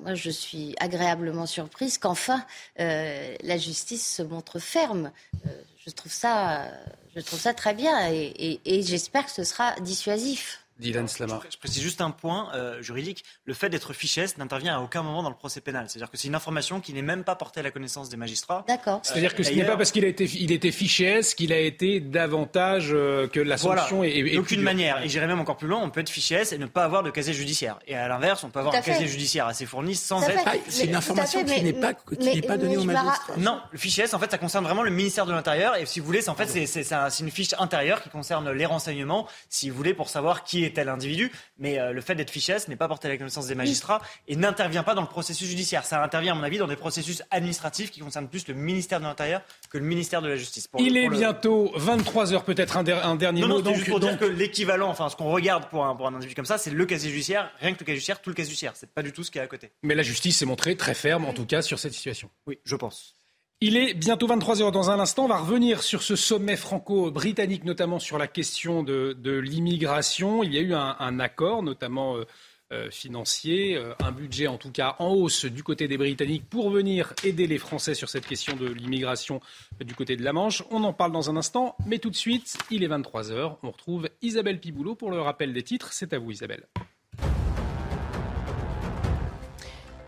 Speaker 5: moi, je suis agréablement surprise qu'enfin euh, la justice se montre ferme. Euh, je trouve ça, je trouve ça très bien et j'espère que ce sera dissuasif.
Speaker 1: Dylan Slama.
Speaker 7: Je, précise juste un point euh, juridique. Le fait d'être fiché n'intervient à aucun moment dans le procès pénal. C'est-à-dire que c'est une information qui n'est même pas portée à la connaissance des magistrats.
Speaker 5: D'accord.
Speaker 1: C'est-à-dire que ce n'est pas parce qu'il a été, il était fiché qu'il a été davantage euh, que la sanction est,
Speaker 7: D'aucune manière. Et j'irais même encore plus loin. On peut être fiché et ne pas avoir de casier judiciaire. Et à l'inverse, on peut avoir un casier judiciaire assez fourni sans être.
Speaker 6: c'est une information qui n'est pas, pas donnée aux magistrats.
Speaker 7: Non, le fichier S, en fait, ça concerne vraiment le ministère de l'Intérieur. Et si vous voulez, en fait, c'est une fiche intérieure qui concerne les renseignements, si vous voulez, pour savoir qui est tel individu mais euh, le fait d'être fiché n'est pas porté à la connaissance des magistrats et n'intervient pas dans le processus judiciaire. Ça intervient, à mon avis, dans des processus administratifs qui concernent plus le ministère de l'Intérieur que le ministère de la Justice.
Speaker 1: Il est bientôt 23 heures, peut-être un, dernier
Speaker 7: mot.
Speaker 1: Non,
Speaker 7: donc, juste pour dire que l'équivalent, enfin, ce qu'on regarde pour un, pour un individu comme ça, c'est le casier judiciaire, rien que le casier judiciaire, tout le casier judiciaire. C'est pas du tout ce qui est à côté.
Speaker 1: Mais la justice s'est montrée très ferme, en tout cas, sur cette situation.
Speaker 7: Oui, je pense.
Speaker 1: Il est bientôt 23 heures. Dans un instant, on va revenir sur ce sommet franco-britannique, notamment sur la question de, l'immigration. Il y a eu un, accord, notamment euh, euh, financier, euh, un budget en tout cas en hausse du côté des Britanniques pour venir aider les Français sur cette question de l'immigration du côté de la Manche. On en parle dans un instant, mais tout de suite, il est 23 heures. On retrouve Isabelle Piboulot pour le rappel des titres. C'est à vous, Isabelle.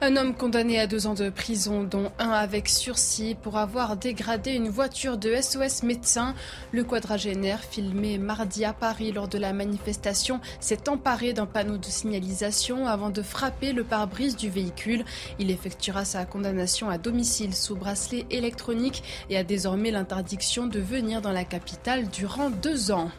Speaker 2: Un homme condamné à deux ans de prison, dont un avec sursis, pour avoir dégradé une voiture de SOS médecins. Le quadragénaire, filmé mardi à Paris lors de la manifestation, s'est emparé d'un panneau de signalisation avant de frapper le pare-brise du véhicule. Il effectuera sa condamnation à domicile sous bracelet électronique et a désormais l'interdiction de venir dans la capitale durant deux ans.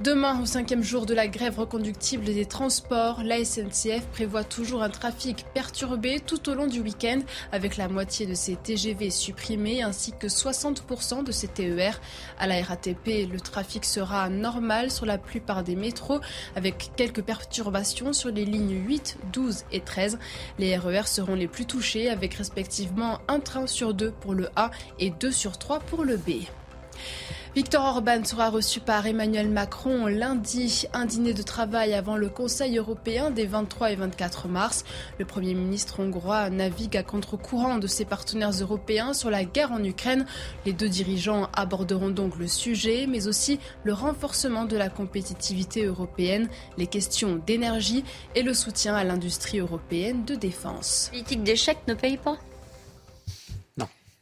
Speaker 2: Demain, au cinquième jour de la grève reconductible des transports, la SNCF prévoit toujours un trafic perturbé tout au long du week-end, avec la moitié de ses TGV supprimés ainsi que 60% de ses TER. À la RATP, le trafic sera normal sur la plupart des métros, avec quelques perturbations sur les lignes 8, 12 et 13. Les RER e seront les plus touchés, avec respectivement un train sur deux pour le A et deux sur trois pour le B. Victor Orban sera reçu par Emmanuel Macron lundi, un dîner de travail avant le Conseil européen des 23 et 24 mars. Le Premier ministre hongrois navigue à contre-courant de ses partenaires européens sur la guerre en Ukraine. Les deux dirigeants aborderont donc le sujet, mais aussi le renforcement de la compétitivité européenne, les questions d'énergie et le soutien à l'industrie européenne de défense.
Speaker 5: Politique d'échec ne paye pas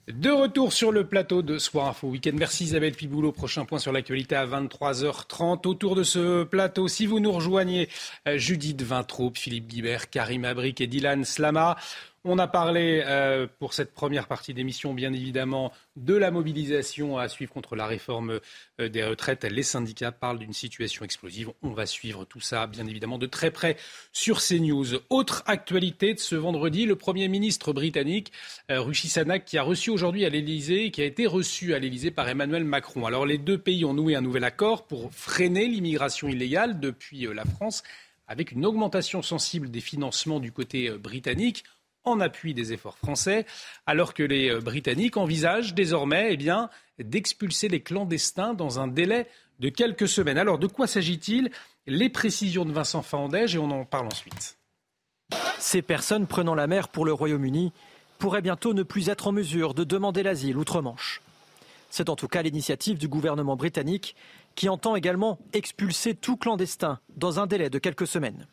Speaker 1: de retour sur le plateau de Soir Info Week-end. Merci Isabelle Piboulot. Prochain point sur l'actualité à 23h30. Autour de ce plateau, si vous nous rejoignez, euh, Judith Vintraube, Philippe Guibert, Karim Abric et Dylan Slama. On a parlé euh, pour cette première partie d'émission, bien évidemment, de la mobilisation à suivre contre la réforme euh, des retraites. Les syndicats parlent d'une situation explosive. On va suivre tout ça, bien évidemment, de très près sur CNews. Autre actualité de ce vendredi, le Premier ministre britannique, euh, Rishi Sunak, qui a reçu aujourd'hui à l'Élysée, qui a été reçu à l'Élysée par Emmanuel Macron. Alors, les deux pays ont noué un nouvel accord pour freiner l'immigration illégale depuis la France, avec une augmentation sensible des financements du côté britannique en appui des efforts français, alors que les euh, Britanniques envisagent désormais eh d'expulser les clandestins dans un délai de quelques semaines. Alors de quoi s'agit-il? Les précisions de Vincent Fandège et on en parle ensuite.
Speaker 15: Ces personnes prenant la mer pour le Royaume-Uni pourraient bientôt ne plus être en mesure de demander l'asile outre-Manche. C'est en tout cas l'initiative du gouvernement britannique qui entend également expulser tout clandestin dans un délai de quelques semaines.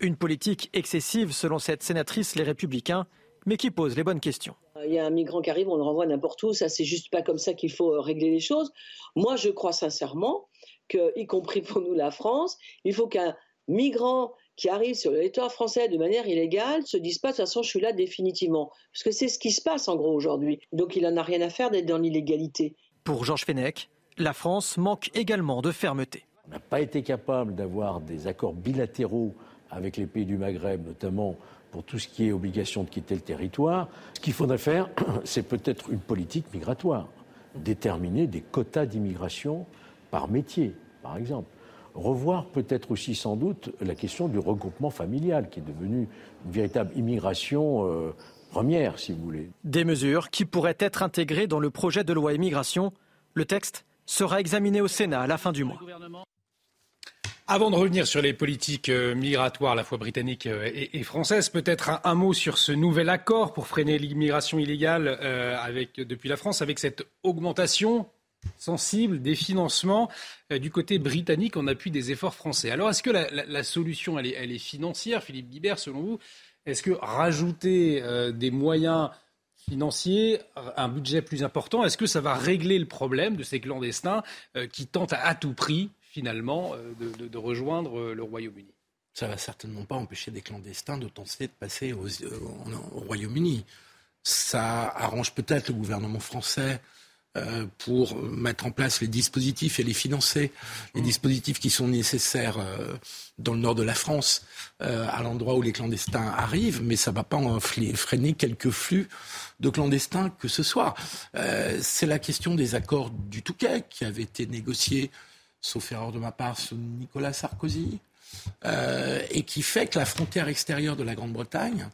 Speaker 15: Une politique excessive selon cette sénatrice Les Républicains, mais qui pose les bonnes questions.
Speaker 16: Il y a un migrant qui arrive, on le renvoie n'importe où, ça c'est juste pas comme ça qu'il faut euh, régler les choses. Moi je crois sincèrement que, y compris pour nous la France, il faut qu'un migrant qui arrive sur le territoire français de manière illégale se dise pas de toute façon je suis là définitivement. Parce que c'est ce qui se passe en gros aujourd'hui. Donc il n'en a rien à faire d'être dans l'illégalité.
Speaker 15: Pour Georges Fenech, la France manque également de fermeté.
Speaker 17: On n'a pas été capable d'avoir des accords bilatéraux avec les pays du Maghreb, notamment pour tout ce qui est obligation de quitter le territoire. Ce qu'il faudrait faire, c'est peut-être une politique migratoire, déterminer des quotas d'immigration par métier, par exemple. Revoir peut-être aussi sans doute la question du regroupement familial, qui est devenu une véritable immigration euh, première, si vous voulez.
Speaker 15: Des mesures qui pourraient être intégrées dans le projet de loi immigration. Le texte sera examiné au Sénat à la fin du mois.
Speaker 1: Avant de revenir sur les politiques euh, migratoires à la fois britanniques euh, et, françaises, peut-être un, mot sur ce nouvel accord pour freiner l'immigration illégale euh, depuis la France, avec cette augmentation sensible des financements du côté britannique en appui des efforts français. Alors est-ce que la, solution, elle est, elle est, financière, Philippe Guibert, selon vous? Est-ce que rajouter des moyens financiers, un budget plus important, est-ce que ça va régler le problème de ces clandestins qui tentent à tout prix finalement euh, de, rejoindre euh, le Royaume-Uni.
Speaker 6: Ça ne va certainement pas empêcher des clandestins de tenter de passer au Royaume-Uni. Ça arrange peut-être le gouvernement français euh, pour mettre en place les dispositifs et les financer, les dispositifs qui sont nécessaires dans le nord de la France, à l'endroit où les clandestins arrivent, mais ça ne va pas en freiner quelques flux de clandestins que ce soit. c'est la question des accords du Touquet qui avaient été négociés sauf erreur de ma part, sous Nicolas Sarkozy, euh, et qui fait que la frontière extérieure de la Grande-Bretagne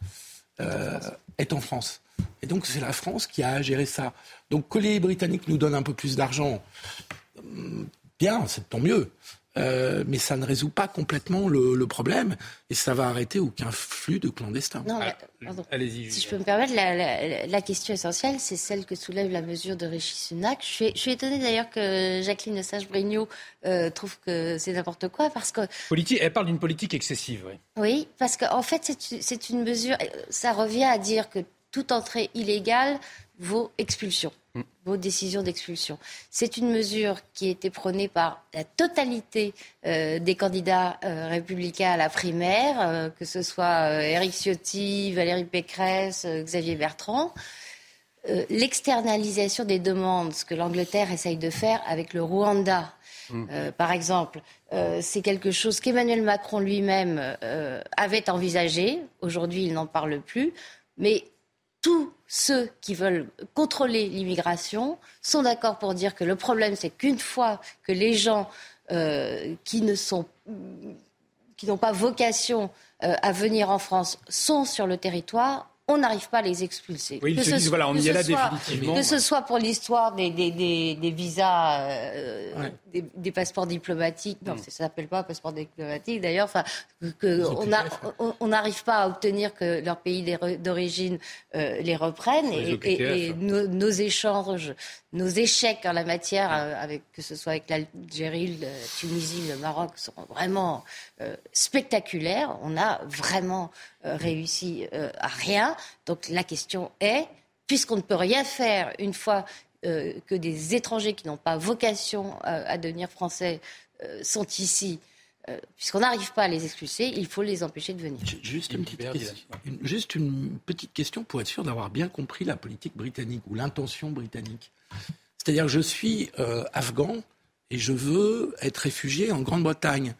Speaker 6: euh, est en France. Et donc c'est la France qui a à gérer ça. Donc que les Britanniques nous donnent un peu plus d'argent, hum, bien, c'est tant mieux. Euh, mais ça ne résout pas complètement le, problème et ça va arrêter aucun flux de clandestins.
Speaker 5: Non, ah, Allez-y. Si je peux me permettre, la, question essentielle, c'est celle que soulève la mesure de Régis Sunak. Je suis, je suis étonnée d'ailleurs que Jacqueline Sage-Brignot euh, trouve que c'est n'importe quoi parce que.
Speaker 1: Politique, elle parle d'une politique excessive, oui.
Speaker 5: Oui, parce qu'en fait, c'est une mesure. Ça revient à dire que toute entrée illégale vaut expulsion. Mm. vos décisions d'expulsion. C'est une mesure qui a été prônée par la totalité euh, des candidats euh, républicains à la primaire, euh, que ce soit Éric Ciotti, Valérie Pécresse, Xavier Bertrand. L'externalisation des demandes, ce que l'Angleterre essaye de faire avec le Rwanda, mm. par exemple, c'est quelque chose qu'Emmanuel Macron lui-même avait envisagé. Aujourd'hui, il n'en parle plus. Mais tous ceux qui veulent contrôler l'immigration sont d'accord pour dire que le problème, c'est qu'une fois que les gens euh, qui ne sont qui n'ont pas vocation euh, à venir en France sont sur le territoire, on n'arrive pas à les expulser.
Speaker 1: Oui, que, ce, voilà, on y est là définitivement.
Speaker 5: Que ce soit pour l'histoire des, des, des, visas, euh, des, passeports diplomatiques, non, ça s'appelle pas passeport diplomatique d'ailleurs, enfin, on n'arrive pas à obtenir que leur pays d'origine euh, les reprenne et, nos, échanges, nos échecs en la matière, euh, avec, que ce soit avec l'Algérie, la Tunisie, le Maroc, sont vraiment spectaculaires. On a vraiment réussi à rien. Donc la question est, puisqu'on ne peut rien faire une fois euh, que des étrangers qui n'ont pas vocation euh, à devenir français euh, sont ici, puisqu'on n'arrive pas à les expulser, il faut les empêcher de venir.
Speaker 6: Juste une, petite question, juste une petite question pour être sûr d'avoir bien compris la politique britannique ou l'intention britannique. C'est-à-dire, je suis afghan et je veux être réfugié en Grande-Bretagne.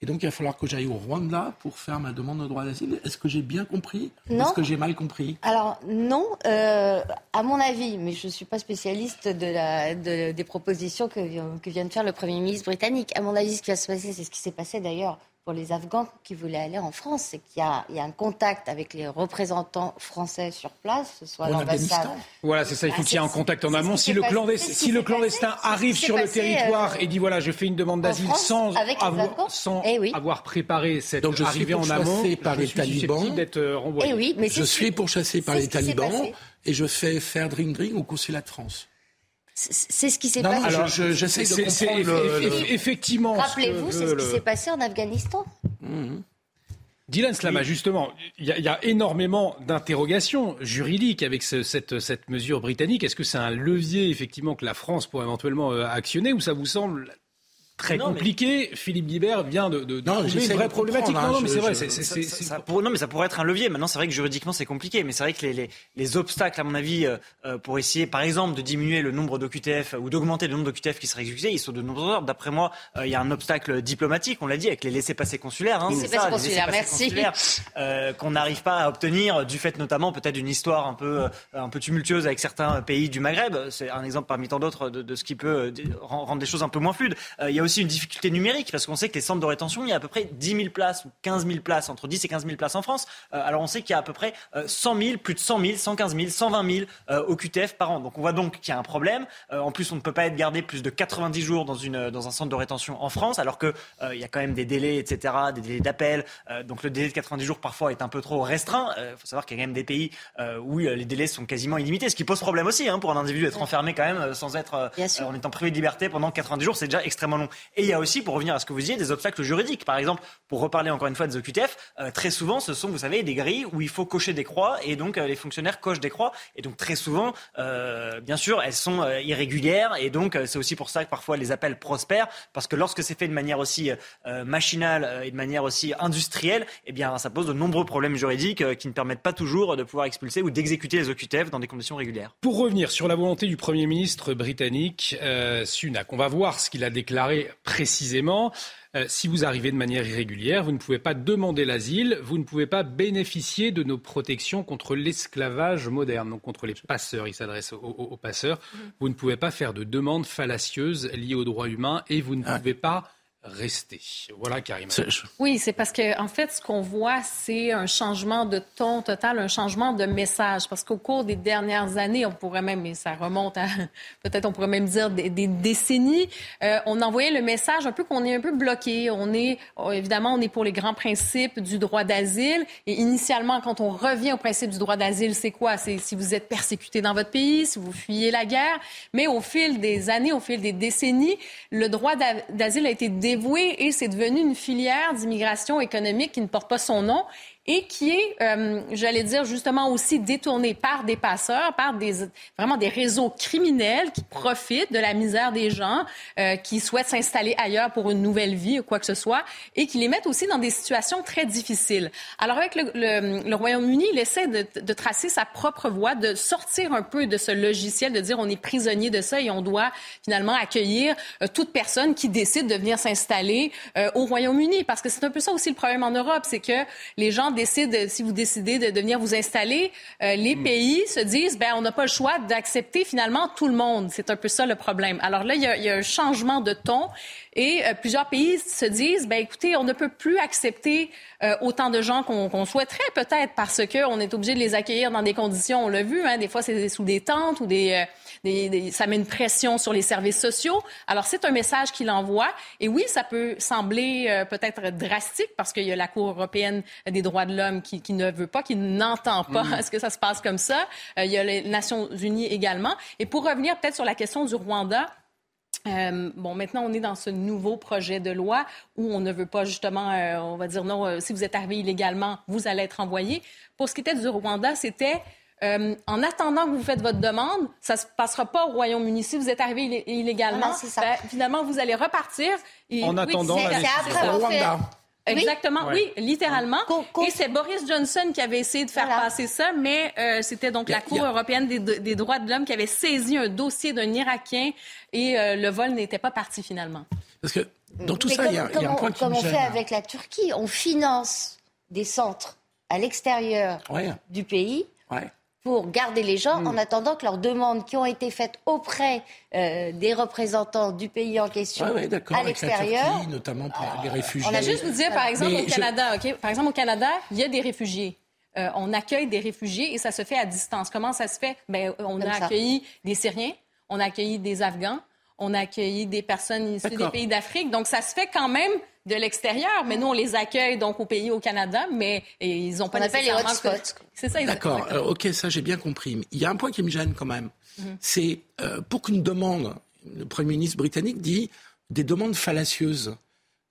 Speaker 6: Et donc, il va falloir que j'aille au Rwanda pour faire ma demande de droit d'asile. Est-ce que j'ai bien compris
Speaker 5: Non.
Speaker 6: Est-ce que j'ai mal compris?
Speaker 5: Alors, non. Euh, à mon avis, mais je ne suis pas spécialiste de la, des propositions que, que vient de faire le Premier ministre britannique. À mon avis, ce qui va se passer, c'est ce qui s'est passé d'ailleurs pour les Afghans qui voulaient aller en France, c'est qu'il y, y, a un contact avec les représentants français sur place, ce soit l'ambassade.
Speaker 1: Voilà, c'est ça, il faut qu'il y ait un contact en amont. Si le, clandestin, si le clandestin arrive sur le territoire euh, et dit voilà, je fais une demande d'asile sans, avoir, sans eh avoir préparé cette
Speaker 6: Donc je
Speaker 1: arrivée
Speaker 6: en
Speaker 1: amont,
Speaker 6: par les talibans.
Speaker 1: d'être euh, renvoyé.
Speaker 5: Eh oui, mais
Speaker 6: je suis pourchassé par les talibans et je fais faire drink-drink au consulat de France.
Speaker 5: C'est ce qui s'est passé.
Speaker 6: Alors, j'essaie de comprendre.
Speaker 1: Effectivement.
Speaker 5: Rappelez-vous, c'est ce qui s'est passé en Afghanistan.
Speaker 1: Mmh. Dylan Slama, justement, il y, a énormément d'interrogations juridiques avec cette, cette, mesure britannique. Est-ce que c'est un levier, effectivement, que la France pourrait éventuellement euh, actionner ou ça vous semble très compliqué. Philippe Guibert vient de, de,
Speaker 6: non,
Speaker 1: trouver une vraie problématique.
Speaker 6: Hein,
Speaker 1: non, non, mais c'est vrai.
Speaker 7: Ça, non, mais ça pourrait être un levier. Maintenant, c'est vrai que juridiquement, c'est compliqué. Mais c'est vrai que les, les, les, obstacles, à mon avis, euh, euh pour essayer, par exemple, de diminuer le nombre d'OQTF ou d'augmenter le nombre d'OQTF qui seraient exécutés, ils sont de nombreux ordres. D'après moi, euh, il y a un obstacle diplomatique, on l'a dit, avec les laissés-passer consulaires.
Speaker 5: Hein, c'est ça, consulaires, merci.
Speaker 7: Euh, qu'on n'arrive pas à obtenir, du fait notamment peut-être d'une histoire un peu, euh, un peu tumultueuse avec certains pays du Maghreb. C'est un exemple parmi tant d'autres de, de, ce qui peut rendre des choses un peu moins fluides. il y a aussi une difficulté numérique parce qu'on sait que les centres de rétention, il y a à peu près 10 000 places ou 15 000 places, entre 10 et 15 000 places en France. Euh, alors on sait qu'il y a à peu près 100 euh, 000, plus de 100 000, 115 000, 120 000 au QTF par an. Donc on voit donc qu'il y a un problème. Euh, en plus, on ne peut pas être gardé plus de 90 jours dans, une, dans un centre de rétention en France, alors qu'il il y a quand même des délais, etc., des délais d'appel. donc le délai de 90 jours parfois est un peu trop restreint. Il faut savoir qu'il y a quand même des pays où les délais sont quasiment illimités, ce qui pose problème aussi hein, pour un individu d'être enfermé quand même sans être en étant privé de liberté pendant 90 jours, c'est déjà extrêmement long. Et il y a aussi, pour revenir à ce que vous disiez, des obstacles juridiques. Par exemple, pour reparler encore une fois des OQTF, euh, très souvent, ce sont, vous savez, des grilles où il faut cocher des croix et donc euh, les fonctionnaires cochent des croix. Et donc très souvent, euh, bien sûr, elles sont irrégulières et donc c'est aussi pour ça que parfois les appels prospèrent parce que lorsque c'est fait de manière aussi machinale et de manière aussi industrielle, eh bien, ça pose de nombreux problèmes juridiques qui ne permettent pas toujours de pouvoir expulser ou d'exécuter les OQTF dans des conditions régulières.
Speaker 1: Pour revenir sur la volonté du Premier ministre britannique Sunak, on va voir ce qu'il a déclaré précisément. Euh, si vous arrivez de manière irrégulière, vous ne pouvez pas demander l'asile, vous ne pouvez pas bénéficier de nos protections contre l'esclavage moderne, donc contre les passeurs. Il s'adresse aux, passeurs. Mmh. Vous ne pouvez pas faire de demandes fallacieuses liées aux droits humains et vous ne ah. pouvez pas rester. Voilà, Karim.
Speaker 8: Oui, c'est parce que en fait, ce qu'on voit, c'est un changement de ton total, un changement de message. Parce qu'au cours des dernières années, on pourrait même, et ça remonte à peut-être, on pourrait même dire des, décennies, euh, on envoyait le message un peu qu'on est un peu bloqué. On est oh, évidemment, on est pour les grands principes du droit d'asile. Et initialement, quand on revient au principe du droit d'asile, c'est quoi? C'est si vous êtes persécuté dans votre pays, si vous fuyez la guerre. Mais au fil des années, au fil des décennies, le droit d'asile a été dévoué et c'est devenu une filière d'immigration économique qui ne porte pas son nom et qui est, euh, j'allais dire justement aussi détourné par des passeurs, par des vraiment des réseaux criminels qui profitent de la misère des gens, euh, qui souhaitent s'installer ailleurs pour une nouvelle vie ou quoi que ce soit, et qui les mettent aussi dans des situations très difficiles. Alors avec le, le, Royaume-Uni, il essaie de, de, tracer sa propre voie, de sortir un peu de ce logiciel, de dire on est prisonnier de ça et on doit finalement accueillir euh, toute personne qui décide de venir s'installer euh, au Royaume-Uni, parce que c'est un peu ça aussi le problème en Europe, c'est que les gens si vous décidez de, venir vous installer, euh, les hmm. pays se disent, ben on n'a pas le choix d'accepter finalement tout le monde. C'est un peu ça le problème. Alors là, il y a, un changement de ton et euh, plusieurs pays se disent, ben écoutez, on ne peut plus accepter euh, autant de gens qu'on souhaiterait peut-être parce qu'on est obligé de les accueillir dans des conditions, on l'a vu, hein, des fois c'est sous des tentes ou des, des, ça met une pression sur les services sociaux. Alors c'est un message qu'il envoie et oui, ça peut sembler peut-être drastique parce qu'il y a la Cour européenne des droits de l'homme qui, ne veut pas, qui n'entend pas mm. ce que ça se passe comme ça. Euh, il y a les Nations Unies également. Et pour revenir peut-être sur la question du Rwanda, euh, bon, maintenant, on est dans ce nouveau projet de loi où on ne veut pas justement, euh, on va dire non, si vous êtes arrivé illégalement, vous allez être envoyé. Pour ce qui était du Rwanda, c'était en attendant que vous faites votre demande, ça ne se passera pas au Royaume-Uni. Si vous êtes arrivé illégalement, ben, finalement, vous allez repartir.
Speaker 1: Et, en attendant la
Speaker 8: Rwanda. Exactement, oui, littéralement. Et c'est Boris Johnson qui avait essayé de faire passer ça, mais euh, c'était donc la Cour européenne des, droits de l'homme qui avait saisi un dossier d'un Irakien et euh, le vol n'était pas parti finalement.
Speaker 6: Parce que dans tout ça, il y, a un point qui
Speaker 5: Comme
Speaker 6: on
Speaker 5: fait avec la Turquie, on finance des centres à l'extérieur du pays pour garder les gens en hmm. attendant que leurs demandes qui ont été faites auprès euh, des représentants du pays en question à l'extérieur,
Speaker 6: notamment pour les réfugiés.
Speaker 8: On a juste vous dire, par exemple, au Canada, par exemple, au Canada, il y a des réfugiés. Euh, on accueille des réfugiés et ça se fait à distance. Comment ça se fait? Ben, On a accueilli des Syriens, on a accueilli des Afghans, on a accueilli des personnes issues des pays d'Afrique. Donc, ça se fait quand même de l'extérieur. Mais nous, on les accueille donc au pays au Canada, mais ils ont pas
Speaker 5: on appelle les hotspots.
Speaker 8: C'est ça.
Speaker 6: D'accord. Euh, ok, ça j'ai bien compris. Il y a un point qui me gêne quand même. Mhm. C'est euh, pour qu'une demande, le Premier ministre britannique dit des demandes fallacieuses.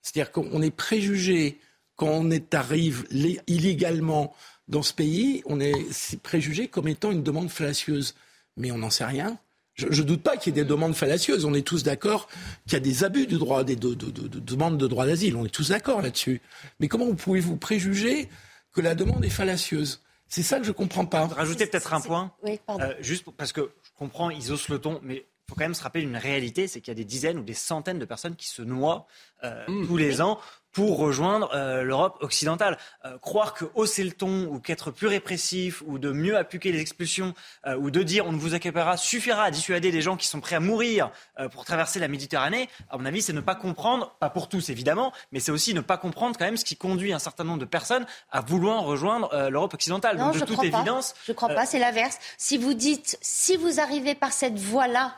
Speaker 6: C'est-à-dire qu'on est préjugé quand on est arrive illégalement dans ce pays, on est préjugé comme étant une demande fallacieuse. Mais on n'en sait rien. Je ne doute pas qu'il y ait des demandes fallacieuses. On est tous d'accord qu'il y a des abus du droit, des demandes de droit d'asile. On est tous d'accord là-dessus. Mais comment pouvez-vous préjuger que la demande est fallacieuse? C'est ça que je ne comprends pas.
Speaker 7: Rajouter peut-être un point. Oui, pardon. Euh, juste parce que je comprends, ils osent le ton, mais il faut quand même se rappeler une réalité, c'est qu'il y a des dizaines ou des centaines de personnes qui se noient euh, mmh. tous les ans pour rejoindre euh, l'Europe occidentale. Euh, croire que hausser le ton ou qu'être plus répressif ou de mieux appliquer les expulsions euh, ou de dire on ne vous accueillera suffira à dissuader des gens qui sont prêts à mourir pour traverser la Méditerranée, à mon avis, c'est ne pas comprendre, pas pour tous évidemment, mais c'est aussi ne pas comprendre quand même ce qui conduit un certain nombre de personnes à vouloir rejoindre l'Europe occidentale.
Speaker 5: Non, Donc de toute évidence. Je ne crois pas, c'est l'inverse. Si vous dites, si vous arrivez par cette voie-là,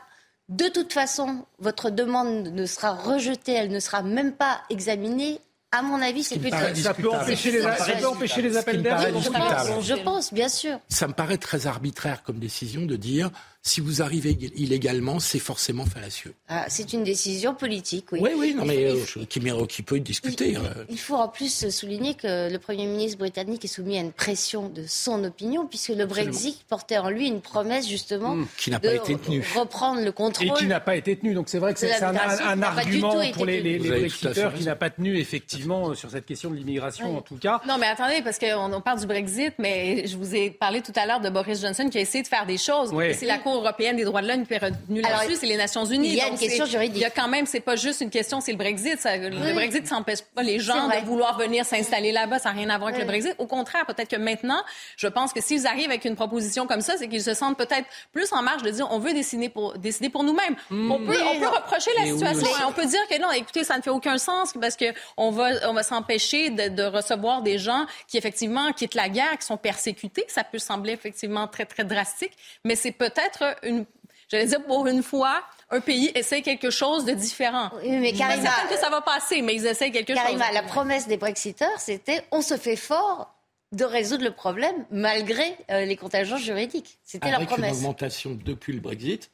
Speaker 5: de toute façon, votre demande ne sera rejetée, elle ne sera même pas examinée. À mon avis, c'est plutôt.
Speaker 1: Ça peut empêcher les, empêcher les appels d'air.
Speaker 5: Je pense, bien sûr.
Speaker 6: Ça me paraît très arbitraire comme décision de dire si vous arrivez illégalement, c'est forcément fallacieux.
Speaker 5: Ah, c'est une décision politique, oui.
Speaker 6: Oui, oui, non, mais euh, qui, peut discuter.
Speaker 5: Euh. Il, faut en plus souligner que le Premier ministre britannique est soumis à une pression de son opinion, puisque le Brexit portait en lui une promesse, justement,
Speaker 6: mmh, qui n'a pas été tenue.
Speaker 5: reprendre le contrôle.
Speaker 1: Et qui n'a pas été tenue. Donc c'est vrai que c'est un, argument pour les, les, Brexiteurs qui n'a pas tenu, effectivement, sur cette question de l'immigration, en tout cas.
Speaker 8: Non, mais attendez, parce qu'on parle du Brexit, mais je vous ai parlé tout à l'heure de Boris Johnson qui a essayé de faire des choses. C'est la Cour européenne des droits de l'homme qui est retenue là-dessus, c'est les Nations Unies.
Speaker 5: Il y a une question juridique.
Speaker 8: Il y a quand même, c'est pas juste une question, c'est le Brexit. Le Brexit, ça n'empêche pas les gens de vouloir venir s'installer là-bas. Ça n'a rien à voir avec le Brexit. Au contraire, peut-être que maintenant, je pense que s'ils arrivent avec une proposition comme ça, c'est qu'ils se sentent peut-être plus en marge de dire on veut décider pour, décider pour nous-mêmes. Hmm. On, peut, on peut reprocher la situation. on peut dire que non, écoutez, ça ne fait aucun sens parce qu'on va, on va s'empêcher de, de, recevoir des gens qui, effectivement, quittent la guerre, qui sont persécutés. Ça peut sembler effectivement très, très drastique, mais c'est peut-être une, j'allais dire pour une fois, un pays essaie quelque chose de différent.
Speaker 5: Oui, mais Karima,
Speaker 8: que ça va passer, mais ils essaient quelque
Speaker 5: chose.
Speaker 8: Karima,
Speaker 5: la promesse des Brexiteurs, c'était on se fait fort de résoudre le problème malgré euh, les contingences juridiques. C'était leur promesse.
Speaker 6: Avec une augmentation depuis le Brexit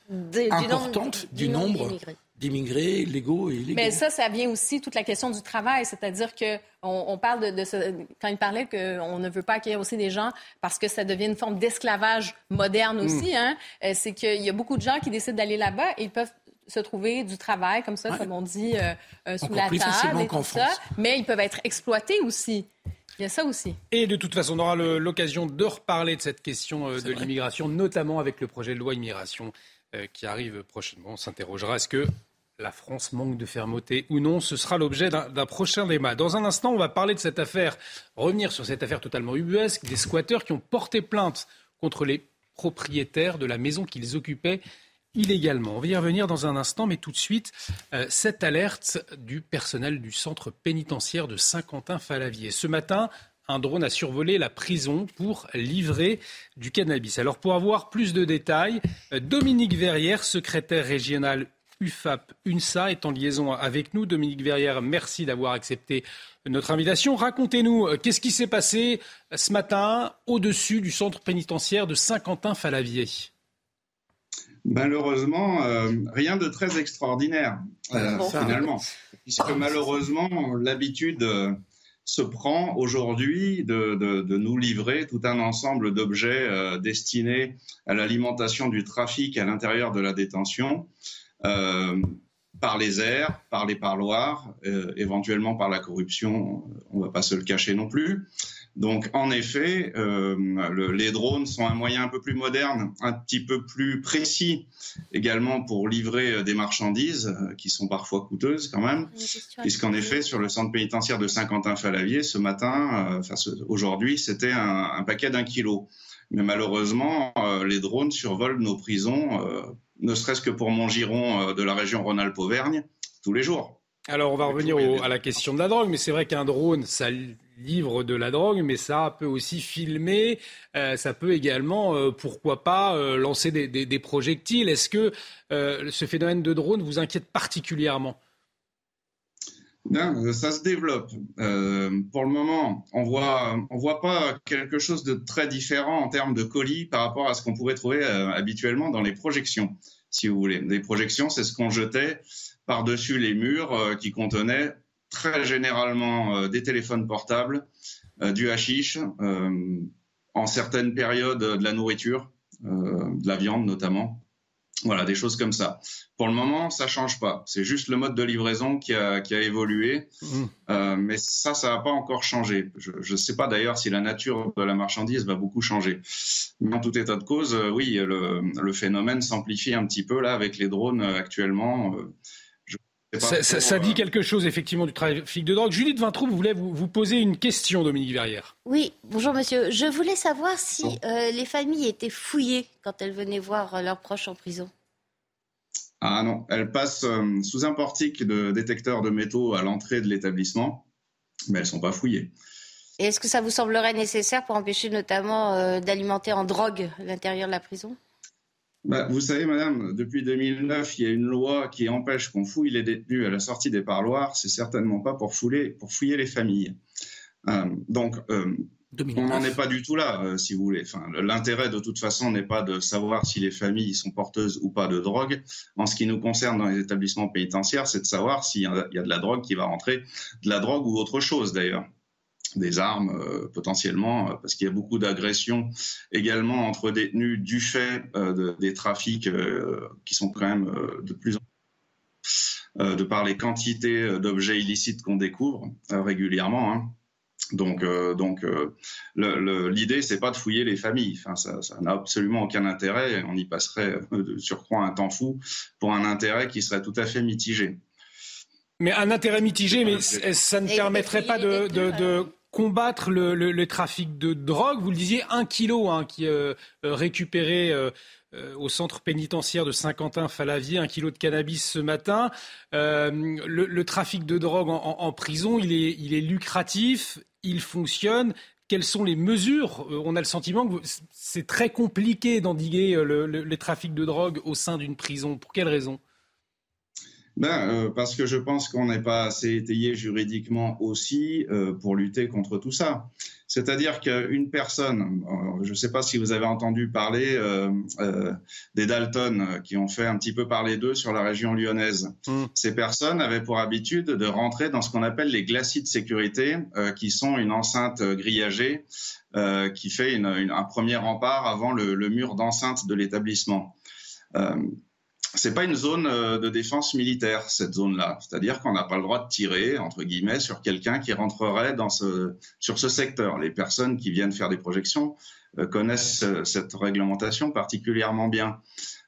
Speaker 6: importante du nombre, d'immigrés légaux et illégaux.
Speaker 8: Mais ça, ça vient aussi toute la question du travail, c'est-à-dire que on, parle de, ce, quand il parlait qu'on ne veut pas accueillir aussi des gens parce que ça devient une forme d'esclavage moderne aussi. Mm. Hein, euh, c'est qu'il y a beaucoup de gens qui décident d'aller là-bas et ils peuvent se trouver du travail comme ça, comme on dit, euh, sous la table et tout ça, mais ils peuvent être exploités aussi. Il y a ça aussi.
Speaker 1: Et de toute façon, on aura l'occasion de reparler de cette question euh, de l'immigration, notamment avec le projet de loi immigration euh, qui arrive prochainement. On s'interrogera est-ce que la France manque de fermeté ou non Ce sera l'objet d'un prochain débat. Dans un instant, on va parler de cette affaire, revenir sur cette affaire totalement ubuesque des squatteurs qui ont porté plainte contre les propriétaires de la maison qu'ils occupaient illégalement. On va y revenir dans un instant, mais tout de suite, euh, cette alerte du personnel du centre pénitentiaire de Saint-Quentin-Falavier. Ce matin, un drone a survolé la prison pour livrer du cannabis. Alors pour avoir plus de détails, euh, Dominique Verrière, secrétaire régional UFAP UNSA, est en liaison avec nous. Dominique Verrière, merci d'avoir accepté notre invitation. Racontez-nous, euh, qu'est-ce qui s'est passé ce matin au-dessus du centre pénitentiaire de Saint-Quentin-Falavier?
Speaker 18: Malheureusement, euh, rien de très extraordinaire, euh, finalement, puisque malheureusement, l'habitude euh, se prend aujourd'hui de, de, nous livrer tout un ensemble d'objets destinés à l'alimentation du trafic à l'intérieur de la détention, par les airs, par les parloirs, éventuellement par la corruption, on ne va pas se le cacher non plus. Donc, en effet, euh, les drones sont un moyen un peu plus moderne, un petit peu plus précis également pour livrer euh, des marchandises euh, qui sont parfois coûteuses quand même, puisqu'en effet, sur le centre pénitentiaire de Saint-Quentin-Falavier, ce matin, enfin aujourd'hui, c'était un, paquet d'un kilo. Mais malheureusement, les drones survolent nos prisons, ne serait-ce que pour mon giron de la région Rhône-Alpes-Auvergne, tous les jours.
Speaker 1: Alors, on va revenir à la question de la drogue, mais c'est vrai qu'un drone, ça livre de la drogue, mais ça peut aussi filmer, euh, ça peut également, euh, pourquoi pas, euh, lancer des, projectiles. Est-ce que ce phénomène de drone vous inquiète particulièrement?
Speaker 18: Non, ça se développe. pour le moment, on voit, voit pas quelque chose de très différent en termes de colis par rapport à ce qu'on pourrait trouver habituellement dans les projections, si vous voulez. Les projections, c'est ce qu'on jetait par-dessus les murs qui contenaient très généralement euh, des téléphones portables, euh, du hashish, euh, en certaines périodes de la nourriture, de la viande notamment. Voilà, des choses comme ça. Pour le moment, ça change pas. C'est juste le mode de livraison qui a, qui a évolué. Mmh. mais ça, ça n'a pas encore changé. Je ne sais pas d'ailleurs si la nature de la marchandise va beaucoup changer. Mais en tout état de cause, oui, le, le phénomène s'amplifie un petit peu là avec les drones actuellement.
Speaker 1: Ça, dit quelque chose effectivement du trafic de drogue. Judith Vintroux, vous voulez vous, poser une question, Dominique Verrière.
Speaker 5: Oui, bonjour monsieur. Je voulais savoir si euh, les familles étaient fouillées quand elles venaient voir euh, leurs proches en prison.
Speaker 18: Ah non, elles passent euh, sous un portique de détecteur de métaux à l'entrée de l'établissement, mais elles ne sont pas fouillées.
Speaker 5: Et est-ce que ça vous semblerait nécessaire pour empêcher notamment d'alimenter en drogue l'intérieur de la prison?
Speaker 18: Bah, vous savez, madame, depuis 2009, il y a une loi qui empêche qu'on fouille les détenus à la sortie des parloirs. C'est certainement pas pour, fouler, pour fouiller les familles. Euh, donc, euh, on n'en est pas du tout là, euh, si vous voulez. Enfin, L'intérêt, de toute façon, n'est pas de savoir si les familles sont porteuses ou pas de drogue. En ce qui nous concerne dans les établissements pénitentiaires, c'est de savoir s'il y, y, a de la drogue qui va rentrer, de la drogue ou autre chose d'ailleurs des armes euh, potentiellement, euh, parce qu'il y a beaucoup d'agressions également entre détenus du fait euh, des trafics qui sont quand même de plus en plus, de par les quantités d'objets illicites qu'on découvre régulièrement. Hein. Donc, euh, donc euh, l'idée, c'est pas de fouiller les familles. Enfin, ça, n'a absolument aucun intérêt. On y passerait euh, de surcroît un temps fou pour un intérêt qui serait tout à fait mitigé.
Speaker 1: Mais un intérêt mitigé, mais ça ne permettrait pas de, combattre le, trafic de drogue. Vous le disiez, un kilo hein, qui est récupéré au centre pénitentiaire de Saint-Quentin-Falavier, un kilo de cannabis ce matin. le, trafic de drogue en, prison, il est, lucratif il fonctionne quelles sont les mesures? Euh, On a le sentiment que c'est très compliqué d'endiguer euh, le, le, trafic de drogue au sein d'une prison. Pour quelles raisons
Speaker 18: ben, euh, Parce que je pense qu'on n'est pas assez étayé juridiquement aussi euh, pour lutter contre tout ça. C'est-à-dire qu'une personne, euh, je ne sais pas si vous avez entendu parler des Dalton qui ont fait un petit peu parler d'eux sur la région lyonnaise. Mmh. Ces personnes avaient pour habitude de rentrer dans ce qu'on appelle les glacis de sécurité, qui sont une enceinte grillagée qui fait une, un premier rempart avant le, le mur d'enceinte de l'établissement c'est pas une zone euh, de défense militaire cette zone-là, c'est-à-dire qu'on n'a pas le droit de tirer entre guillemets sur quelqu'un qui rentrerait dans ce sur ce secteur. Les personnes qui viennent faire des projections euh, connaissent euh, cette réglementation particulièrement bien.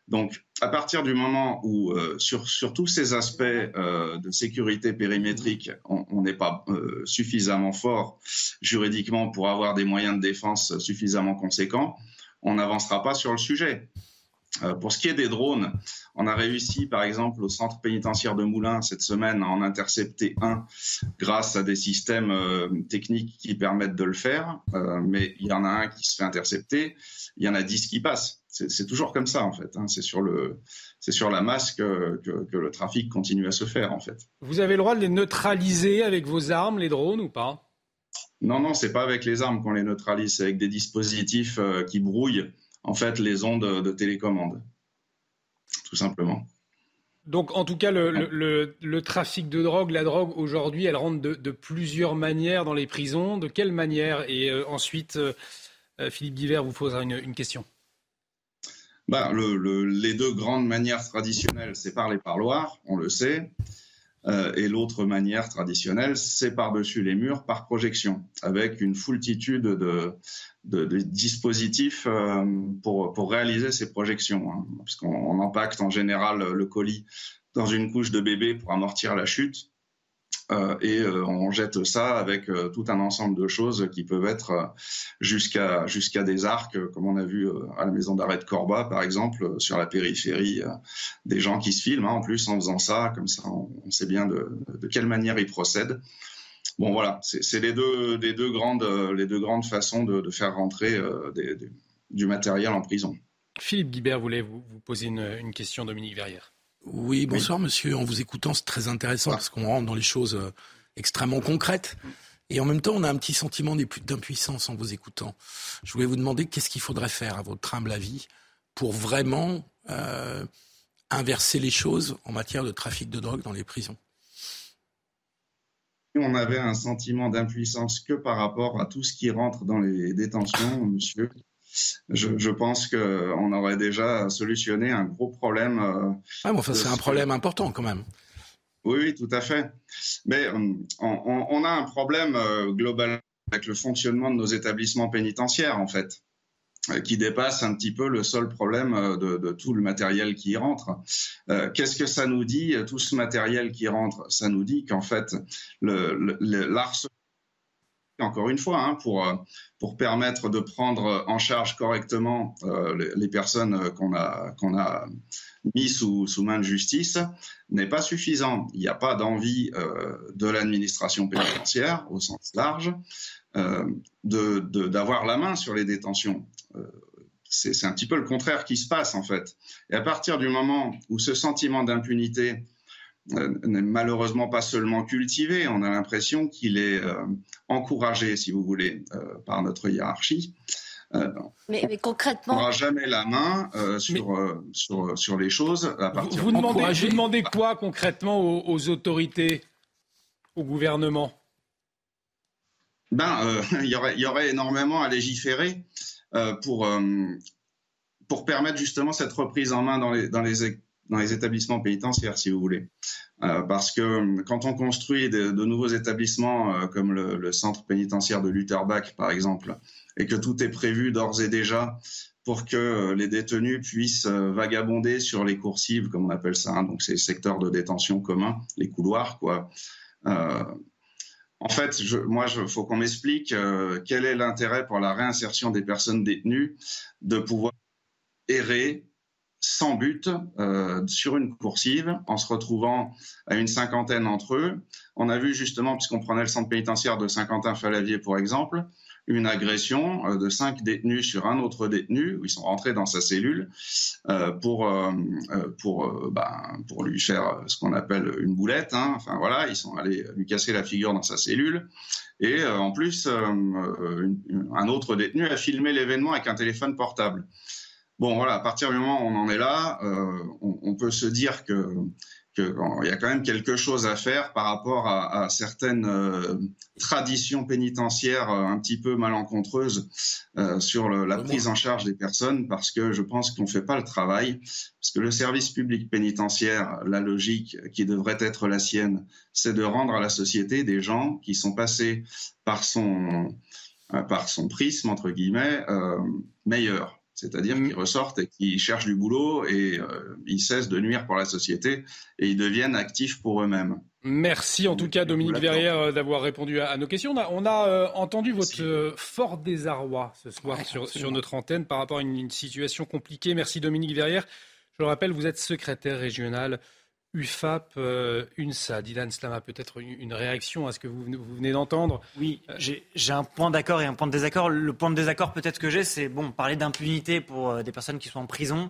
Speaker 18: Donc, à partir du moment où, sur, sur, tous ces aspects de sécurité périmétrique, on n'est pas suffisamment fort juridiquement pour avoir des moyens de défense suffisamment conséquents, on n'avancera pas sur le sujet. Euh, pour ce qui est des drones, on a réussi, par exemple, au centre pénitentiaire de Moulins cette semaine à en intercepter un grâce à des systèmes euh, techniques qui permettent de le faire. Euh, mais il y en a un qui se fait intercepter, il y en a dix qui passent. C'est toujours comme ça, en fait. Hein. C'est sur le, sur la masse que, que, le trafic continue à se faire, en fait.
Speaker 1: Vous avez le droit de les neutraliser avec vos armes, les drones, ou pas?
Speaker 18: Non, non, c'est pas avec les armes qu'on les neutralise, c'est avec des dispositifs qui brouillent en fait les ondes de télécommande, tout simplement.
Speaker 1: Donc, en tout cas, le, trafic de drogue, la drogue aujourd'hui, elle rentre de, plusieurs manières dans les prisons. De quelle manière? Et euh, ensuite, euh, euh, Philippe Guivert vous posera une, question.
Speaker 18: Ben, les deux grandes manières traditionnelles, c'est par les parloirs, on le sait. Et l'autre manière traditionnelle, c'est par-dessus les murs, par projection, avec une foultitude de, dispositifs euh, pour, pour réaliser ces projections, hein, parce qu'on impacte en général le colis dans une couche de bébé pour amortir la chute. Euh, et euh, on jette ça avec tout un ensemble de choses qui peuvent être jusqu'à jusqu'à des arcs, comme on a vu à la maison d'arrêt de Corba, par exemple, sur la périphérie, des gens qui se filment hein, en plus en faisant ça, comme ça on, sait bien de, quelle manière ils procèdent. Bon, voilà, c'est les deux, les, deux grandes, euh, les deux grandes façons de, faire rentrer euh, du matériel en prison.
Speaker 1: Philippe Guibert voulait vous, poser une, question, Dominique Verrière.
Speaker 6: Oui, bonsoir monsieur. En vous écoutant, c'est très intéressant parce qu'on rentre dans les choses euh, extrêmement concrètes. Et en même temps, on a un petit sentiment d'impuissance en vous écoutant. Je voulais vous demander qu'est-ce qu'il faudrait faire, à votre humble avis, pour vraiment inverser les choses en matière de trafic de drogue dans les prisons?
Speaker 18: On avait un sentiment d'impuissance que par rapport à tout ce qui rentre dans les détentions, monsieur, je, pense qu'on aurait déjà solutionné un gros problème. Euh,
Speaker 6: ah, enfin, c'est un problème important quand même.
Speaker 18: Oui, oui, tout à fait. Mais euh, on, a un problème euh, global avec le fonctionnement de nos établissements pénitentiaires, en fait. Euh, qui dépasse un petit peu le seul problème euh, de, tout le matériel qui rentre. Euh, qu'est-ce que ça nous dit, tout ce matériel qui rentre? Ça nous dit qu'en fait, l'arsenal encore une fois, hein, pour, pour permettre de prendre en charge correctement les, personnes qu'on a, qu'on a mis sous, sous main de justice, n'est pas suffisant. Il n'y a pas d'envie de l'administration pénitentiaire au sens large d'avoir la main sur les détentions. Euh, c'est un petit peu le contraire qui se passe en fait. Et à partir du moment où ce sentiment d'impunité euh, n'est malheureusement pas seulement cultivé, on a l'impression qu'il est euh, encouragé, si vous voulez, par notre hiérarchie.
Speaker 5: mais, concrètement, on
Speaker 18: n'aura jamais la main sur, sur, sur, les choses à partir.
Speaker 1: Vous, demandez, vous demandez quoi concrètement aux, aux autorités, au gouvernement?
Speaker 18: Ben, il y, aurait, y aurait énormément à légiférer. Euh, pour, euh, pour permettre justement cette reprise en main dans les, dans les, dans les établissements pénitentiaires, si vous voulez. Euh, parce que quand on construit de, nouveaux établissements euh, comme le, centre pénitentiaire de Lutterbach, par exemple, et que tout est prévu d'ores et déjà pour que les détenus puissent vagabonder sur les coursives, comme on appelle ça, hein, donc ces secteurs de détention communs, les couloirs, quoi. Euh, en fait, moi, il faut qu'on m'explique euh, quel est l'intérêt pour la réinsertion des personnes détenues de pouvoir errer sans but euh, sur une coursive en se retrouvant à une cinquantaine entre eux. On a vu justement, puisqu'on prenait le centre pénitentiaire de Saint-Quentin-Falavier pour exemple, une agression euh, de cinq détenus sur un autre détenu, où ils sont rentrés dans sa cellule euh, pour, ben, pour lui faire ce qu'on appelle une boulette. Hein. Enfin voilà, ils sont allés lui casser la figure dans sa cellule. Et en plus, un autre détenu a filmé l'événement avec un téléphone portable. Bon, voilà, à partir du moment où on en est là, on, on, peut se dire que il y a quand même quelque chose à faire par rapport à, certaines euh, traditions pénitentiaires euh, un petit peu malencontreuses euh, sur la prise en charge des personnes, parce que je pense qu'on ne fait pas le travail, parce que le service public pénitentiaire, la logique qui devrait être la sienne, c'est de rendre à la société des gens qui sont passés par son, par son prisme, entre guillemets, meilleurs c'est-à-dire mm. qu'ils ressortent et qu'ils cherchent du boulot et euh, ils cessent de nuire pour la société et ils deviennent actifs pour eux-mêmes.
Speaker 1: Merci en tout cas Dominique Verrière euh, d'avoir répondu à, nos questions. On a, euh, entendu votre fort désarroi ce soir sur, notre antenne par rapport à une, situation compliquée. Merci Dominique Verrière. Je le rappelle, vous êtes secrétaire régional UFAP, euh, UNSA. Dylan Slama, peut-être une, réaction à ce que vous, venez d'entendre
Speaker 7: Oui, euh, j'ai un point d'accord et un point de désaccord. Le point de désaccord peut-être que j'ai, c'est bon, parler d'impunité pour euh, des personnes qui sont en prison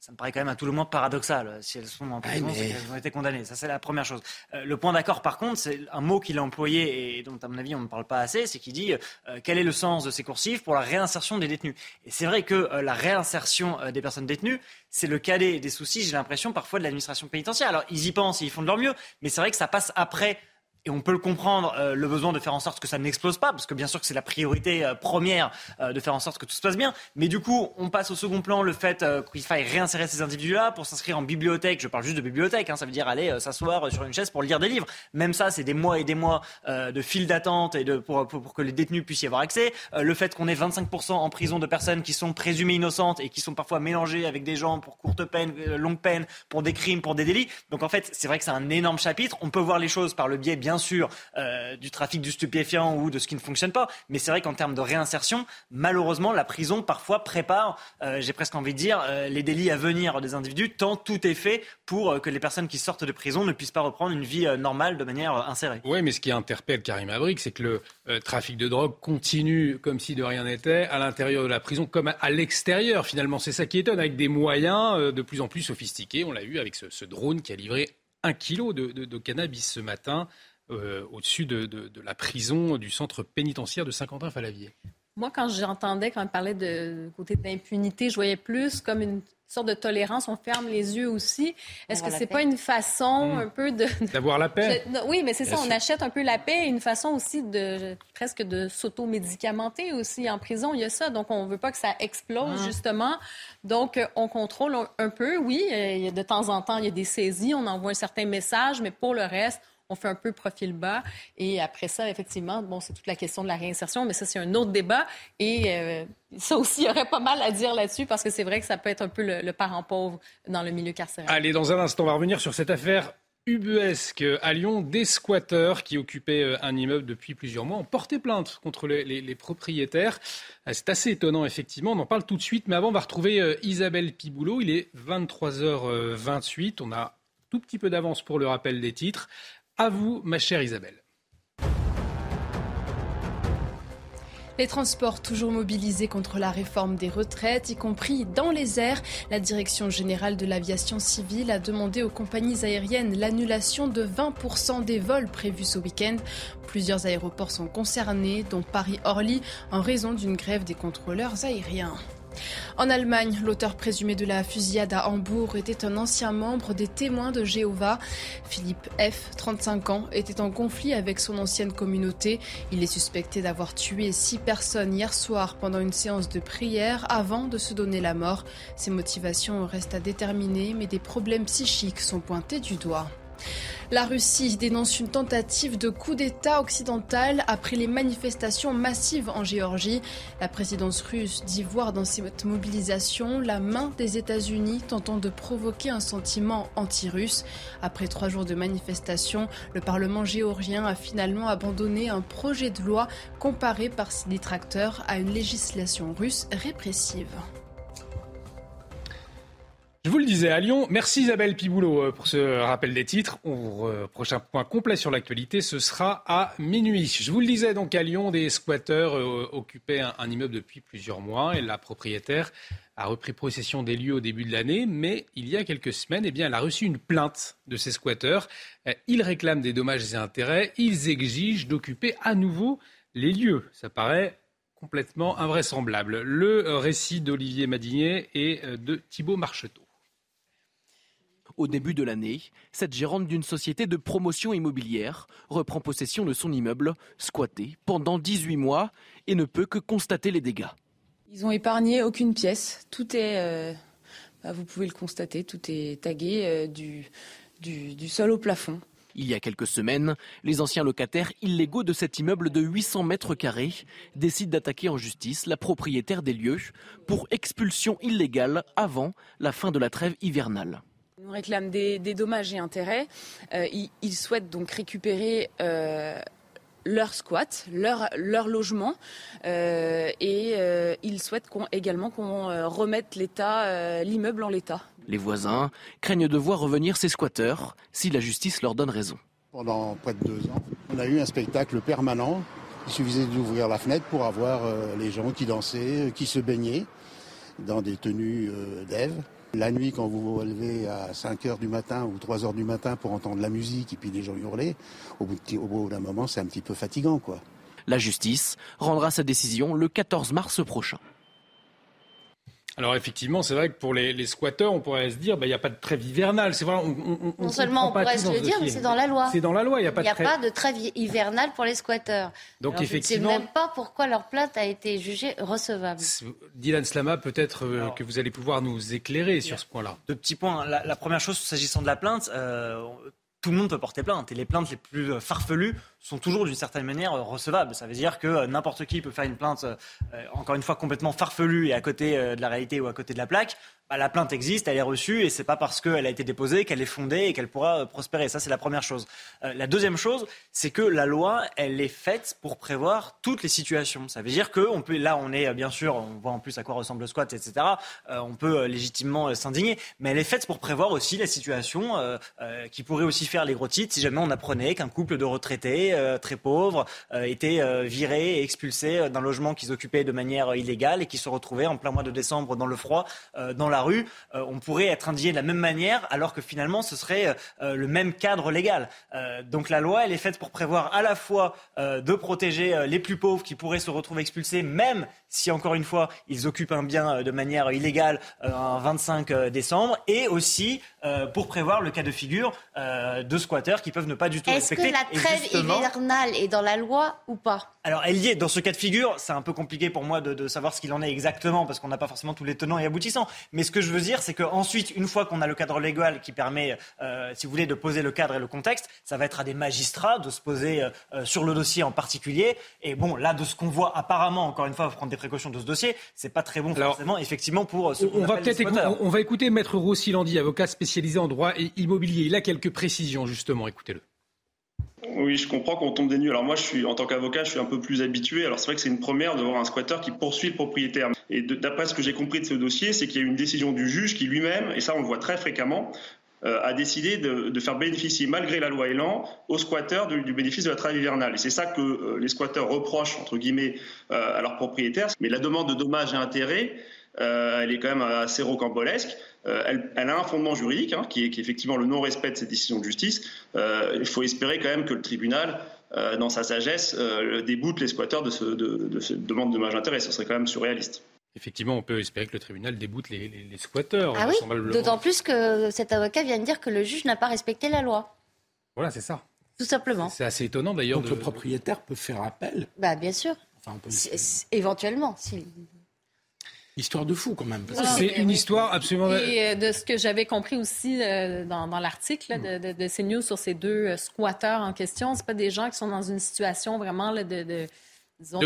Speaker 7: ça me paraît quand même à tout le monde paradoxal. Si elles sont en prison, c'est qu'elles ont été condamnées. Ça, c'est la première chose. Euh, le point d'accord, par contre, c'est un mot qu'il a employé et dont, à mon avis, on ne parle pas assez, c'est qu'il dit euh, quel est le sens de ces coursives pour la réinsertion des détenus? Et c'est vrai que euh, la réinsertion des personnes détenues, c'est le cadet des soucis, j'ai l'impression, parfois de l'administration pénitentiaire. Alors, ils y pensent et ils font de leur mieux, mais c'est vrai que ça passe après et on peut le comprendre, euh, le besoin de faire en sorte que ça n'explose pas, parce que bien sûr que c'est la priorité euh, première euh, de faire en sorte que tout se passe bien. Mais du coup, on passe au second plan le fait qu'il faille réinsérer ces individus-là pour s'inscrire en bibliothèque. Je parle juste de bibliothèque, hein, ça veut dire aller s'asseoir sur une chaise pour lire des livres. Même ça, c'est des mois et des mois de file d'attente et de, pour, pour, que les détenus puissent y avoir accès. le fait qu'on ait 25% en prison de personnes qui sont présumées innocentes et qui sont parfois mélangées avec des gens pour courte peine, longue peine, pour des crimes, pour des délits. Donc en fait, c'est vrai que c'est un énorme chapitre. On peut voir les choses par le biais, bien bien sûr euh, du trafic du stupéfiant ou de ce qui ne fonctionne pas, mais c'est vrai qu'en termes de réinsertion, malheureusement, la prison parfois prépare, euh, j'ai presque envie de dire, euh, les délits à venir des individus, tant tout est fait pour que les personnes qui sortent de prison ne puissent pas reprendre une vie normale de manière insérée.
Speaker 1: Oui, mais ce qui interpelle Karim Abrik, c'est que le trafic de drogue continue comme si de rien n'était à l'intérieur de la prison comme à, l'extérieur. Finalement, c'est ça qui étonne, avec des moyens de plus en plus sophistiqués. On l'a vu avec ce, drone qui a livré un kilo de cannabis ce matin euh, au-dessus de, la prison du centre pénitentiaire de Saint-Quentin-Falavier.
Speaker 8: Moi, quand j'entendais, quand on parlait de côté d'impunité, je voyais plus comme une sorte de tolérance, on ferme les yeux aussi. Est-ce que c'est pas une façon hmm. un peu de...
Speaker 1: D'avoir la paix.
Speaker 8: oui, mais c'est ça, on achète un peu la paix, une façon aussi de presque de s'auto-médicamenter aussi en prison, il y a ça. Donc, on veut pas que ça explose, hmm. justement. Donc, on contrôle un peu, oui. De temps en temps, il y a des saisies, on envoie un certain message, mais pour le reste, on fait un peu profil bas. Et après ça, effectivement, bon, c'est toute la question de la réinsertion, mais ça, c'est un autre débat. Et euh, ça aussi, il y aurait pas mal à dire là-dessus parce que c'est vrai que ça peut être un peu le, parent pauvre dans le milieu carcéral.
Speaker 1: Allez, dans un instant, on va revenir sur cette affaire ubuesque à Lyon, des squatteurs qui occupaient euh, un immeuble depuis plusieurs mois ont porté plainte contre les, propriétaires. Euh, c'est assez étonnant, effectivement. On en parle tout de suite. Mais avant, on va retrouver Isabelle Piboulot. Il est 23h28. On a tout petit peu d'avance pour le rappel des titres. À vous, ma chère Isabelle.
Speaker 2: Les transports toujours mobilisés contre la réforme des retraites, y compris dans les airs. La Direction générale de l'aviation civile a demandé aux compagnies aériennes l'annulation de 20% des vols prévus ce week-end. Plusieurs aéroports sont concernés, dont Paris-Orly, en raison d'une grève des contrôleurs aériens. En Allemagne, l'auteur présumé de la fusillade à Hambourg était un ancien membre des témoins de Jéhovah. Philippe F., 35 ans, était en conflit avec son ancienne communauté. Il est suspecté d'avoir tué six personnes hier soir pendant une séance de prière avant de se donner la mort. Ses motivations restent à déterminer, mais des problèmes psychiques sont pointés du doigt. La Russie dénonce une tentative de coup d'État occidental après les manifestations massives en Géorgie. La présidence russe dit voir dans cette mobilisation la main des États-Unis tentant de provoquer un sentiment anti-russe. Après trois jours de manifestations, le Parlement géorgien a finalement abandonné un projet de loi comparé par ses détracteurs à une législation russe répressive.
Speaker 1: Je vous le disais à Lyon. Merci Isabelle Piboulot euh, pour ce rappel des titres. On, prochain point complet sur l'actualité, ce sera à minuit. Je vous le disais donc à Lyon, des squatteurs euh, occupaient un, immeuble depuis plusieurs mois et la propriétaire a repris possession des lieux au début de l'année, mais il y a quelques semaines, eh bien, elle a reçu une plainte de ces squatteurs. Euh, ils réclament des dommages et intérêts. Ils exigent d'occuper à nouveau les lieux. Ça paraît complètement invraisemblable. Le récit d'Olivier Madinier et de Thibault Marcheteau.
Speaker 19: Au début de l'année, cette gérante d'une société de promotion immobilière reprend possession de son immeuble, squatté pendant 18 mois, et ne peut que constater les dégâts.
Speaker 20: Ils n'ont épargné aucune pièce. Tout est, euh, bah, vous pouvez le constater, tout est tagué euh, du, du sol au plafond.
Speaker 19: Il y a quelques semaines, les anciens locataires illégaux de cet immeuble de 800 mètres carrés décident d'attaquer en justice la propriétaire des lieux pour expulsion illégale avant la fin de la trêve hivernale.
Speaker 20: Ils réclament des, dommages et intérêts. Euh, ils, souhaitent donc récupérer euh, leur squat, leur, leur logement, euh, et ils souhaitent également qu'on remette l'état, l'immeuble en l'état.
Speaker 19: Les voisins craignent de voir revenir ces squatteurs si la justice leur donne raison.
Speaker 21: Pendant près de deux ans, on a eu un spectacle permanent. Il suffisait d'ouvrir la fenêtre pour avoir les gens qui dansaient, qui se baignaient dans des tenues d'Ève. La nuit, quand vous vous levez à 5 h du matin ou 3 h du matin pour entendre la musique et puis les gens hurler, au bout d'un moment, c'est un petit peu fatigant, quoi.
Speaker 19: La justice rendra sa décision le 14 mars prochain.
Speaker 1: Alors effectivement, c'est vrai que pour les, squatteurs, on pourrait se dire, bah, il n'y a pas de trêve hivernale. C'est vrai,
Speaker 5: non seulement on pourrait se le dire, mais c'est dans la loi.
Speaker 1: C'est dans la loi, il n'y a pas,
Speaker 5: de, pas de trêve hivernale pour les squatteurs. Donc effectivement, je ne sais même pas pourquoi leur plainte a été jugée recevable.
Speaker 1: Dylan Slama, peut-être euh, que vous allez pouvoir nous éclairer sur ce point-là.
Speaker 7: Deux petits points. La, première chose, s'agissant de la plainte, euh, tout le monde peut porter plainte. Et les plaintes les plus euh, farfelues sont toujours d'une certaine manière euh, recevables. Ça veut dire que euh, n'importe qui peut faire une plainte, encore une fois, complètement farfelue et à côté de la réalité ou à côté de la plaque. Bah, la plainte existe, elle est reçue et c'est pas parce qu'elle a été déposée qu'elle est fondée et qu'elle pourra prospérer. Ça, c'est la première chose. la deuxième chose, c'est que la loi, elle est faite pour prévoir toutes les situations. Ça veut dire que peut, là, on est bien sûr, on voit en plus à quoi ressemble le squat, etc. on peut légitimement s'indigner, mais elle est faite pour prévoir aussi la situation qui pourrait aussi faire les gros titres si jamais on apprenait qu'un couple de retraités euh, très pauvres euh, était euh, viré et expulsé d'un logement qu'ils occupaient de manière illégale et qui se retrouvaient en plein mois de décembre dans le froid, dans la rue. on pourrait être indigné de la même manière alors que finalement ce serait le même cadre légal. donc la loi, elle est faite pour prévoir à la fois de protéger les plus pauvres qui pourraient se retrouver expulsés, même si encore une fois ils occupent un bien de manière illégale un 25 décembre, et aussi pour prévoir le cas de figure de squatteurs qui peuvent ne pas du tout respecter.
Speaker 5: Est-ce que la trêve hivernale est dans la loi ou pas?
Speaker 7: Alors, elle y est. Dans ce cas de figure, c'est un peu compliqué pour moi de, savoir ce qu'il en est exactement parce qu'on n'a pas forcément tous les tenants et aboutissants. Mais ce que je veux dire, c'est qu'ensuite, une fois qu'on a le cadre légal qui permet, euh, si vous voulez, de poser le cadre et le contexte, ça va être à des magistrats de se poser euh, euh, sur le dossier en particulier. Et bon, là, de ce qu'on voit apparemment, encore une fois, prendre des précautions de ce dossier. C'est pas très bon forcément, effectivement, pour ce
Speaker 1: on, va peut-être on, va écouter Maître Rossi Landy, avocat spécialisé en droit immobilier. Il a quelques précisions justement. Écoutez-le.
Speaker 22: Oui, je comprends qu'on tombe des nues. Alors moi, je suis en tant qu'avocat, je suis un peu plus habitué. Alors c'est vrai que c'est une première de voir un squatter qui poursuit le propriétaire. Et d'après ce que j'ai compris de ce dossier, c'est qu'il y a eu une décision du juge qui lui-même, et ça on le voit très fréquemment, euh, a décidé de, faire bénéficier, malgré la loi Elan, aux squatteurs du, bénéfice de la trêve hivernale. Et c'est ça que euh, les squatteurs reprochent, entre guillemets, euh, à leurs propriétaires. Mais la demande de dommages et intérêts, elle est quand même assez rocambolesque. Euh, elle, a un fondement juridique, hein, qui, est, effectivement le non-respect de cette décision de justice. Euh, il faut espérer quand même que le tribunal, euh, dans sa sagesse, déboute les squatteurs de, de, cette demande de dommages intérêt. Ce serait quand même surréaliste.
Speaker 1: Effectivement, on peut espérer que le tribunal déboute les, les, squatteurs.
Speaker 5: Ah oui, d'autant plus que cet avocat vient de dire que le juge n'a pas respecté la loi.
Speaker 1: Voilà, c'est ça.
Speaker 5: Tout simplement.
Speaker 1: C'est assez étonnant d'ailleurs.
Speaker 6: Donc le propriétaire peut faire appel.
Speaker 5: Bah bien sûr. Enfin, éventuellement. Si...
Speaker 6: Histoire de fou quand même.
Speaker 1: C'est une histoire absolument.
Speaker 8: Et euh, de ce que j'avais compris aussi euh, dans, l'article de, de, de, CNews sur ces deux euh, squatteurs en question, c'est pas des gens qui sont dans une situation vraiment de
Speaker 1: de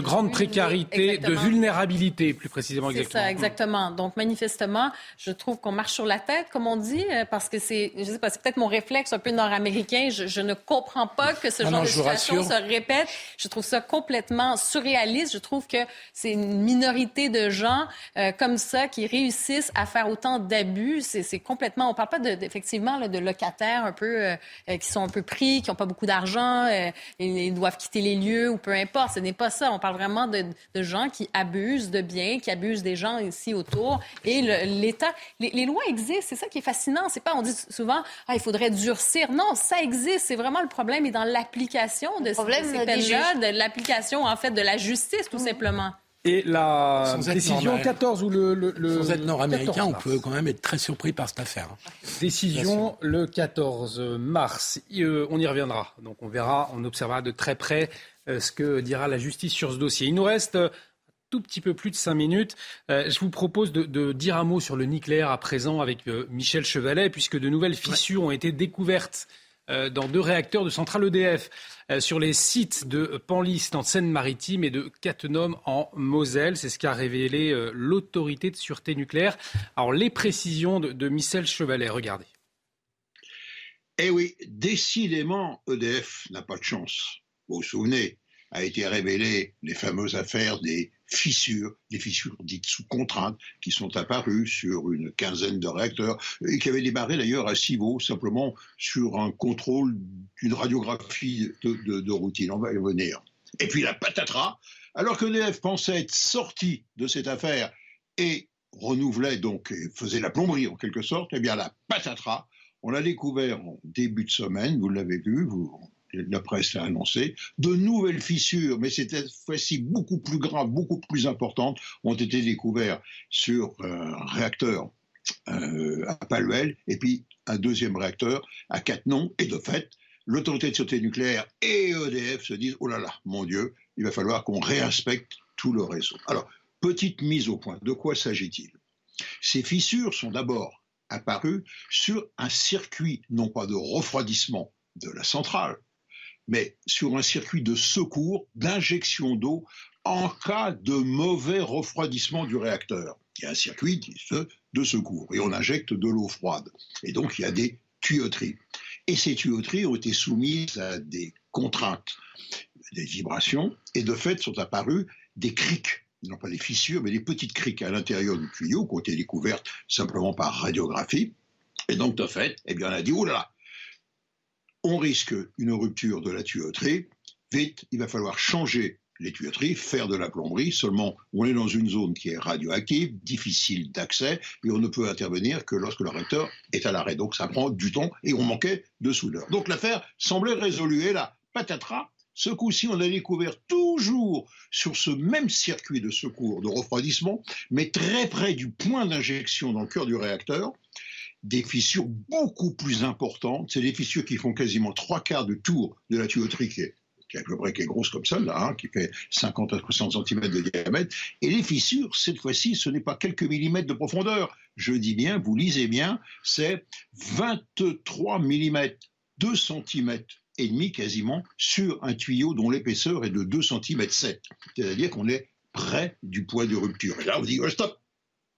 Speaker 1: grande précarité, de vulnérabilité, plus précisément.
Speaker 8: C'est ça, exactement. Donc, manifestement, je trouve qu'on marche sur la tête, comme on dit, euh, parce que c'est, je sais pas, c'est peut-être mon réflexe un peu nord-américain. Je, ne comprends pas que ce genre de situation se répète. Je trouve ça complètement surréaliste. Je trouve que c'est une minorité de gens euh, comme ça qui réussissent à faire autant d'abus. C'est, complètement. On parle pas de, effectivement de locataires un peu euh, qui sont un peu pris, qui n'ont pas beaucoup d'argent, et ils doivent quitter les lieux ou peu importe. Ce n'est pas ça. On parle vraiment de, gens qui abusent de biens, qui abusent des gens ici autour. Et l'État, les, lois existent. C'est ça qui est fascinant. C'est pas, on dit souvent, ah, il faudrait durcir. Non, ça existe. C'est vraiment le problème est dans l'application de, ces peines-là, de l'application, en fait, de la justice, tout mmh. simplement.
Speaker 1: Et la décision 14 ou le, le,
Speaker 6: Sans être nord-américain, on peut quand même être très surpris par cette affaire.
Speaker 1: Décision le 14 mars. Euh, on y reviendra. Donc on verra, on observera de très près euh, ce que dira la justice sur ce dossier. Il nous reste euh, tout petit peu plus de cinq minutes. je vous propose de, dire un mot sur le nucléaire à présent avec Michel Chevalet, puisque de nouvelles fissures ont été découvertes dans deux réacteurs de centrale EDF. Euh, sur les sites de Panlis en Seine-Maritime et de Cattenom en Moselle. C'est ce qu'a révélé euh, l'autorité de sûreté nucléaire. Alors les précisions de, Michel Chevalet, regardez.
Speaker 23: Eh oui, décidément, EDF n'a pas de chance. Vous vous souvenez, a été révélé les fameuses affaires des fissures, des fissures dites sous contrainte, qui sont apparues sur une quinzaine de réacteurs, et qui avaient démarré d'ailleurs à Civaux, simplement sur un contrôle d'une radiographie de, routine. On va y revenir. Et puis la patatras, alors que l'EF pensait être sorti de cette affaire et renouvelait donc, et faisait la plomberie en quelque sorte, eh bien la patatras, on l'a découvert en début de semaine, vous l'avez vu, vous, la presse l'a annoncé, de nouvelles fissures, mais cette fois-ci beaucoup plus graves, beaucoup plus importantes, ont été découvertes sur un réacteur euh, à Paluel et puis un deuxième réacteur à Cattenom. Et de fait, l'autorité de sûreté nucléaire et EDF se disent oh là là, mon Dieu, il va falloir qu'on réinspecte tout le réseau. Alors, petite mise au point. De quoi s'agit-il? Ces fissures sont d'abord apparues sur un circuit, non pas de refroidissement de la centrale, mais sur un circuit de secours, d'injection d'eau en cas de mauvais refroidissement du réacteur. Il y a un circuit de secours et on injecte de l'eau froide. Et donc il y a des tuyauteries. Et ces tuyauteries ont été soumises à des contraintes, des vibrations, et de fait sont apparues des criques non pas des fissures, mais des petites criques à l'intérieur du tuyau qui ont été découvertes simplement par radiographie. Et donc, de fait, eh bien, on a dit, oh là là, on risque une rupture de la tuyauterie. Vite, il va falloir changer les tuyauteries, faire de la plomberie. Seulement, on est dans une zone qui est radioactive, difficile d'accès, et on ne peut intervenir que lorsque le réacteur est à l'arrêt. Donc ça prend du temps et on manquait de soudeur. Donc l'affaire semblait résolue. Et là, patatras, ce coup-ci, on a découvert toujours sur ce même circuit de secours, de refroidissement, mais très près du point d'injection dans le cœur du réacteur, des fissures beaucoup plus importantes. C'est des fissures qui font quasiment trois quarts de tour de la tuyauterie qui est, qui à peu près qui est grosse comme ça, là, hein, qui fait 50 à 60 cm de diamètre. Et les fissures, cette fois-ci, ce n'est pas quelques millimètres de profondeur. Je dis bien, vous lisez bien, c'est 23 mm, 2 cm et demi quasiment sur un tuyau dont l'épaisseur est de 2 cm 7. C'est-à-dire qu'on est près du point de rupture. Et là, on dit, oh, stop,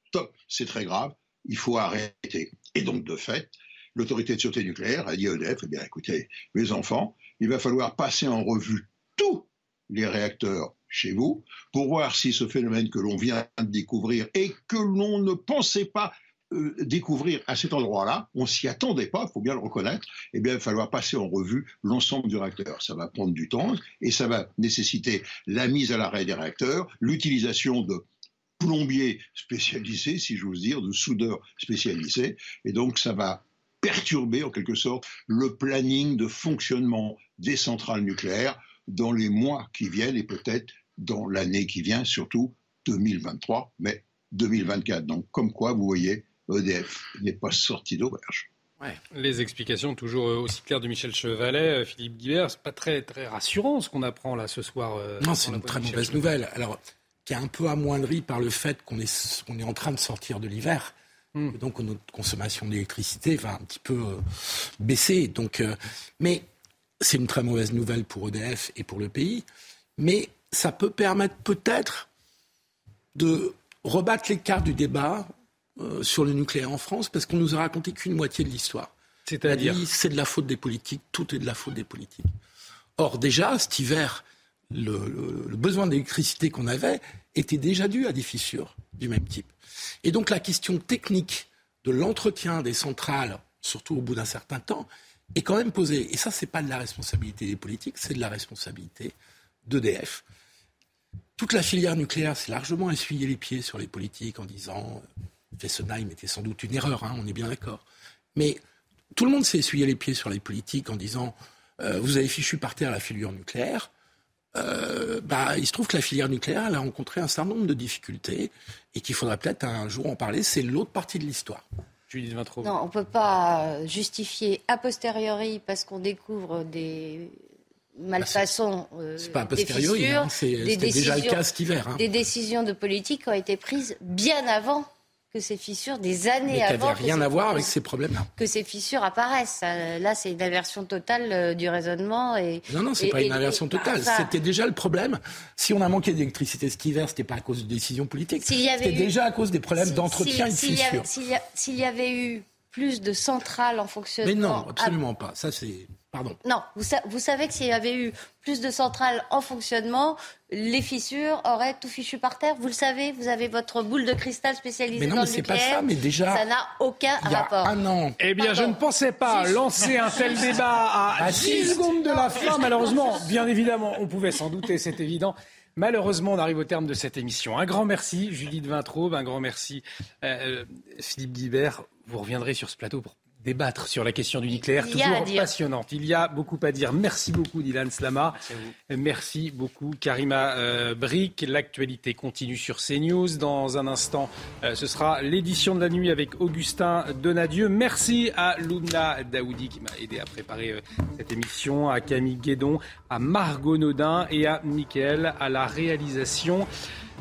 Speaker 23: stop, c'est très grave il faut arrêter. Et donc, de fait, l'autorité de sûreté nucléaire a dit à EDF, eh bien, écoutez, mes enfants, il va falloir passer en revue tous les réacteurs chez vous pour voir si ce phénomène que l'on vient de découvrir et que l'on ne pensait pas euh, découvrir à cet endroit-là, on s'y attendait pas, il faut bien le reconnaître, eh bien, il va falloir passer en revue l'ensemble du réacteur. Ça va prendre du temps et ça va nécessiter la mise à l'arrêt des réacteurs, l'utilisation de plombier spécialisé, si j'ose dire, de soudeur spécialisé. Et donc, ça va perturber, en quelque sorte, le planning de fonctionnement des centrales nucléaires dans les mois qui viennent et peut-être dans l'année qui vient, surtout 2023. Mais 2024. Donc, comme quoi, vous voyez, EDF n'est pas sorti d'auberge.
Speaker 1: Les explications toujours euh, aussi claires de Michel Chevalet, euh, Philippe Guibert, c'est pas très, très rassurant ce qu'on apprend là ce soir.
Speaker 6: Euh, non, c'est une très mauvaise nouvelle. Alors, qui est un peu amoindrie par le fait qu'on est, est en train de sortir de l'hiver. Hmm. Donc notre consommation d'électricité va un petit peu baisser. Donc, mais c'est une très mauvaise nouvelle pour EDF et pour le pays. Mais ça peut permettre peut-être de rebattre les cartes du débat euh, sur le nucléaire en France parce qu'on nous a raconté qu'une moitié de l'histoire.
Speaker 1: C'est-à-dire
Speaker 6: C'est de la faute des politiques, tout est de la faute des politiques. Or, déjà, cet hiver, le, besoin d'électricité qu'on avait était déjà dû à des fissures du même type. Et donc, la question technique de l'entretien des centrales, surtout au bout d'un certain temps, est quand même posée. Et ça, ce n'est pas de la responsabilité des politiques, c'est de la responsabilité d'EDF. Toute la filière nucléaire s'est largement essuyé les pieds sur les politiques en disant Fessenheim était sans doute une erreur, hein, on est bien d'accord. Mais tout le monde s'est essuyé les pieds sur les politiques en disant euh, vous avez fichu par terre la filière nucléaire. Euh, bah, il se trouve que la filière nucléaire a rencontré un certain nombre de difficultés et qu'il faudra peut-être un jour en parler. C'est l'autre partie de l'histoire.
Speaker 5: Non, on ne peut pas justifier a posteriori parce qu'on découvre des malfaçons.
Speaker 6: Euh, c'est pas a posteriori, hein, c'est déjà le cas cet hiver. Hein.
Speaker 5: Des décisions de politique ont été prises bien avant que ces fissures, des années avant.
Speaker 6: rien à voir avec ces problèmes-là.
Speaker 5: Que ces fissures apparaissent. Euh, là, c'est une inversion totale euh, du raisonnement. Et,
Speaker 6: non, non, c'est pas une inversion totale. C'était déjà le problème. Si on a manqué d'électricité cet hiver, c'était pas à cause de décisions politiques. C'était déjà à cause des problèmes d'entretien et de fissures.
Speaker 5: S'il y avait eu plus de centrales en fonctionnement.
Speaker 6: Mais non, absolument pas. Ça, c'est. Pardon.
Speaker 5: Non, vous, vous savez que s'il y avait eu plus de centrales en fonctionnement, les fissures auraient tout fichu par terre. Vous le savez, vous avez votre boule de cristal spécialisée mais non, dans mais le nucléaire.
Speaker 6: Pas ça, mais déjà.
Speaker 5: Ça n'a aucun
Speaker 6: il y a
Speaker 5: rapport.
Speaker 6: Un an.
Speaker 1: Eh bien, je ne pensais pas lancer un tel débat à 10 secondes de la fin. Malheureusement, bien évidemment, on pouvait s'en douter, c'est évident. Malheureusement, on arrive au terme de cette émission. Un grand merci, Judith Vintraube, un grand merci, euh, Philippe Guibert. Vous reviendrez sur ce plateau pour débattre sur la question du nucléaire, toujours passionnante. Il y a beaucoup à dire. Merci beaucoup, Dylan Slama. Merci, beaucoup, Karima euh, Brick. L'actualité continue sur CNews. Dans un instant, euh, ce sera l'édition de la nuit avec Augustin Donadieu. Merci à Luna Daoudi qui m'a aidé à préparer euh, cette émission, à Camille Guédon, à Margot Nodin et à Mickaël à la réalisation.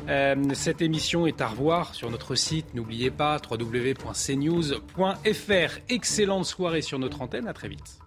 Speaker 1: Euh, cette émission est à revoir sur notre site. N'oubliez pas www.cnews.fr. Excellente soirée sur notre antenne. À très vite.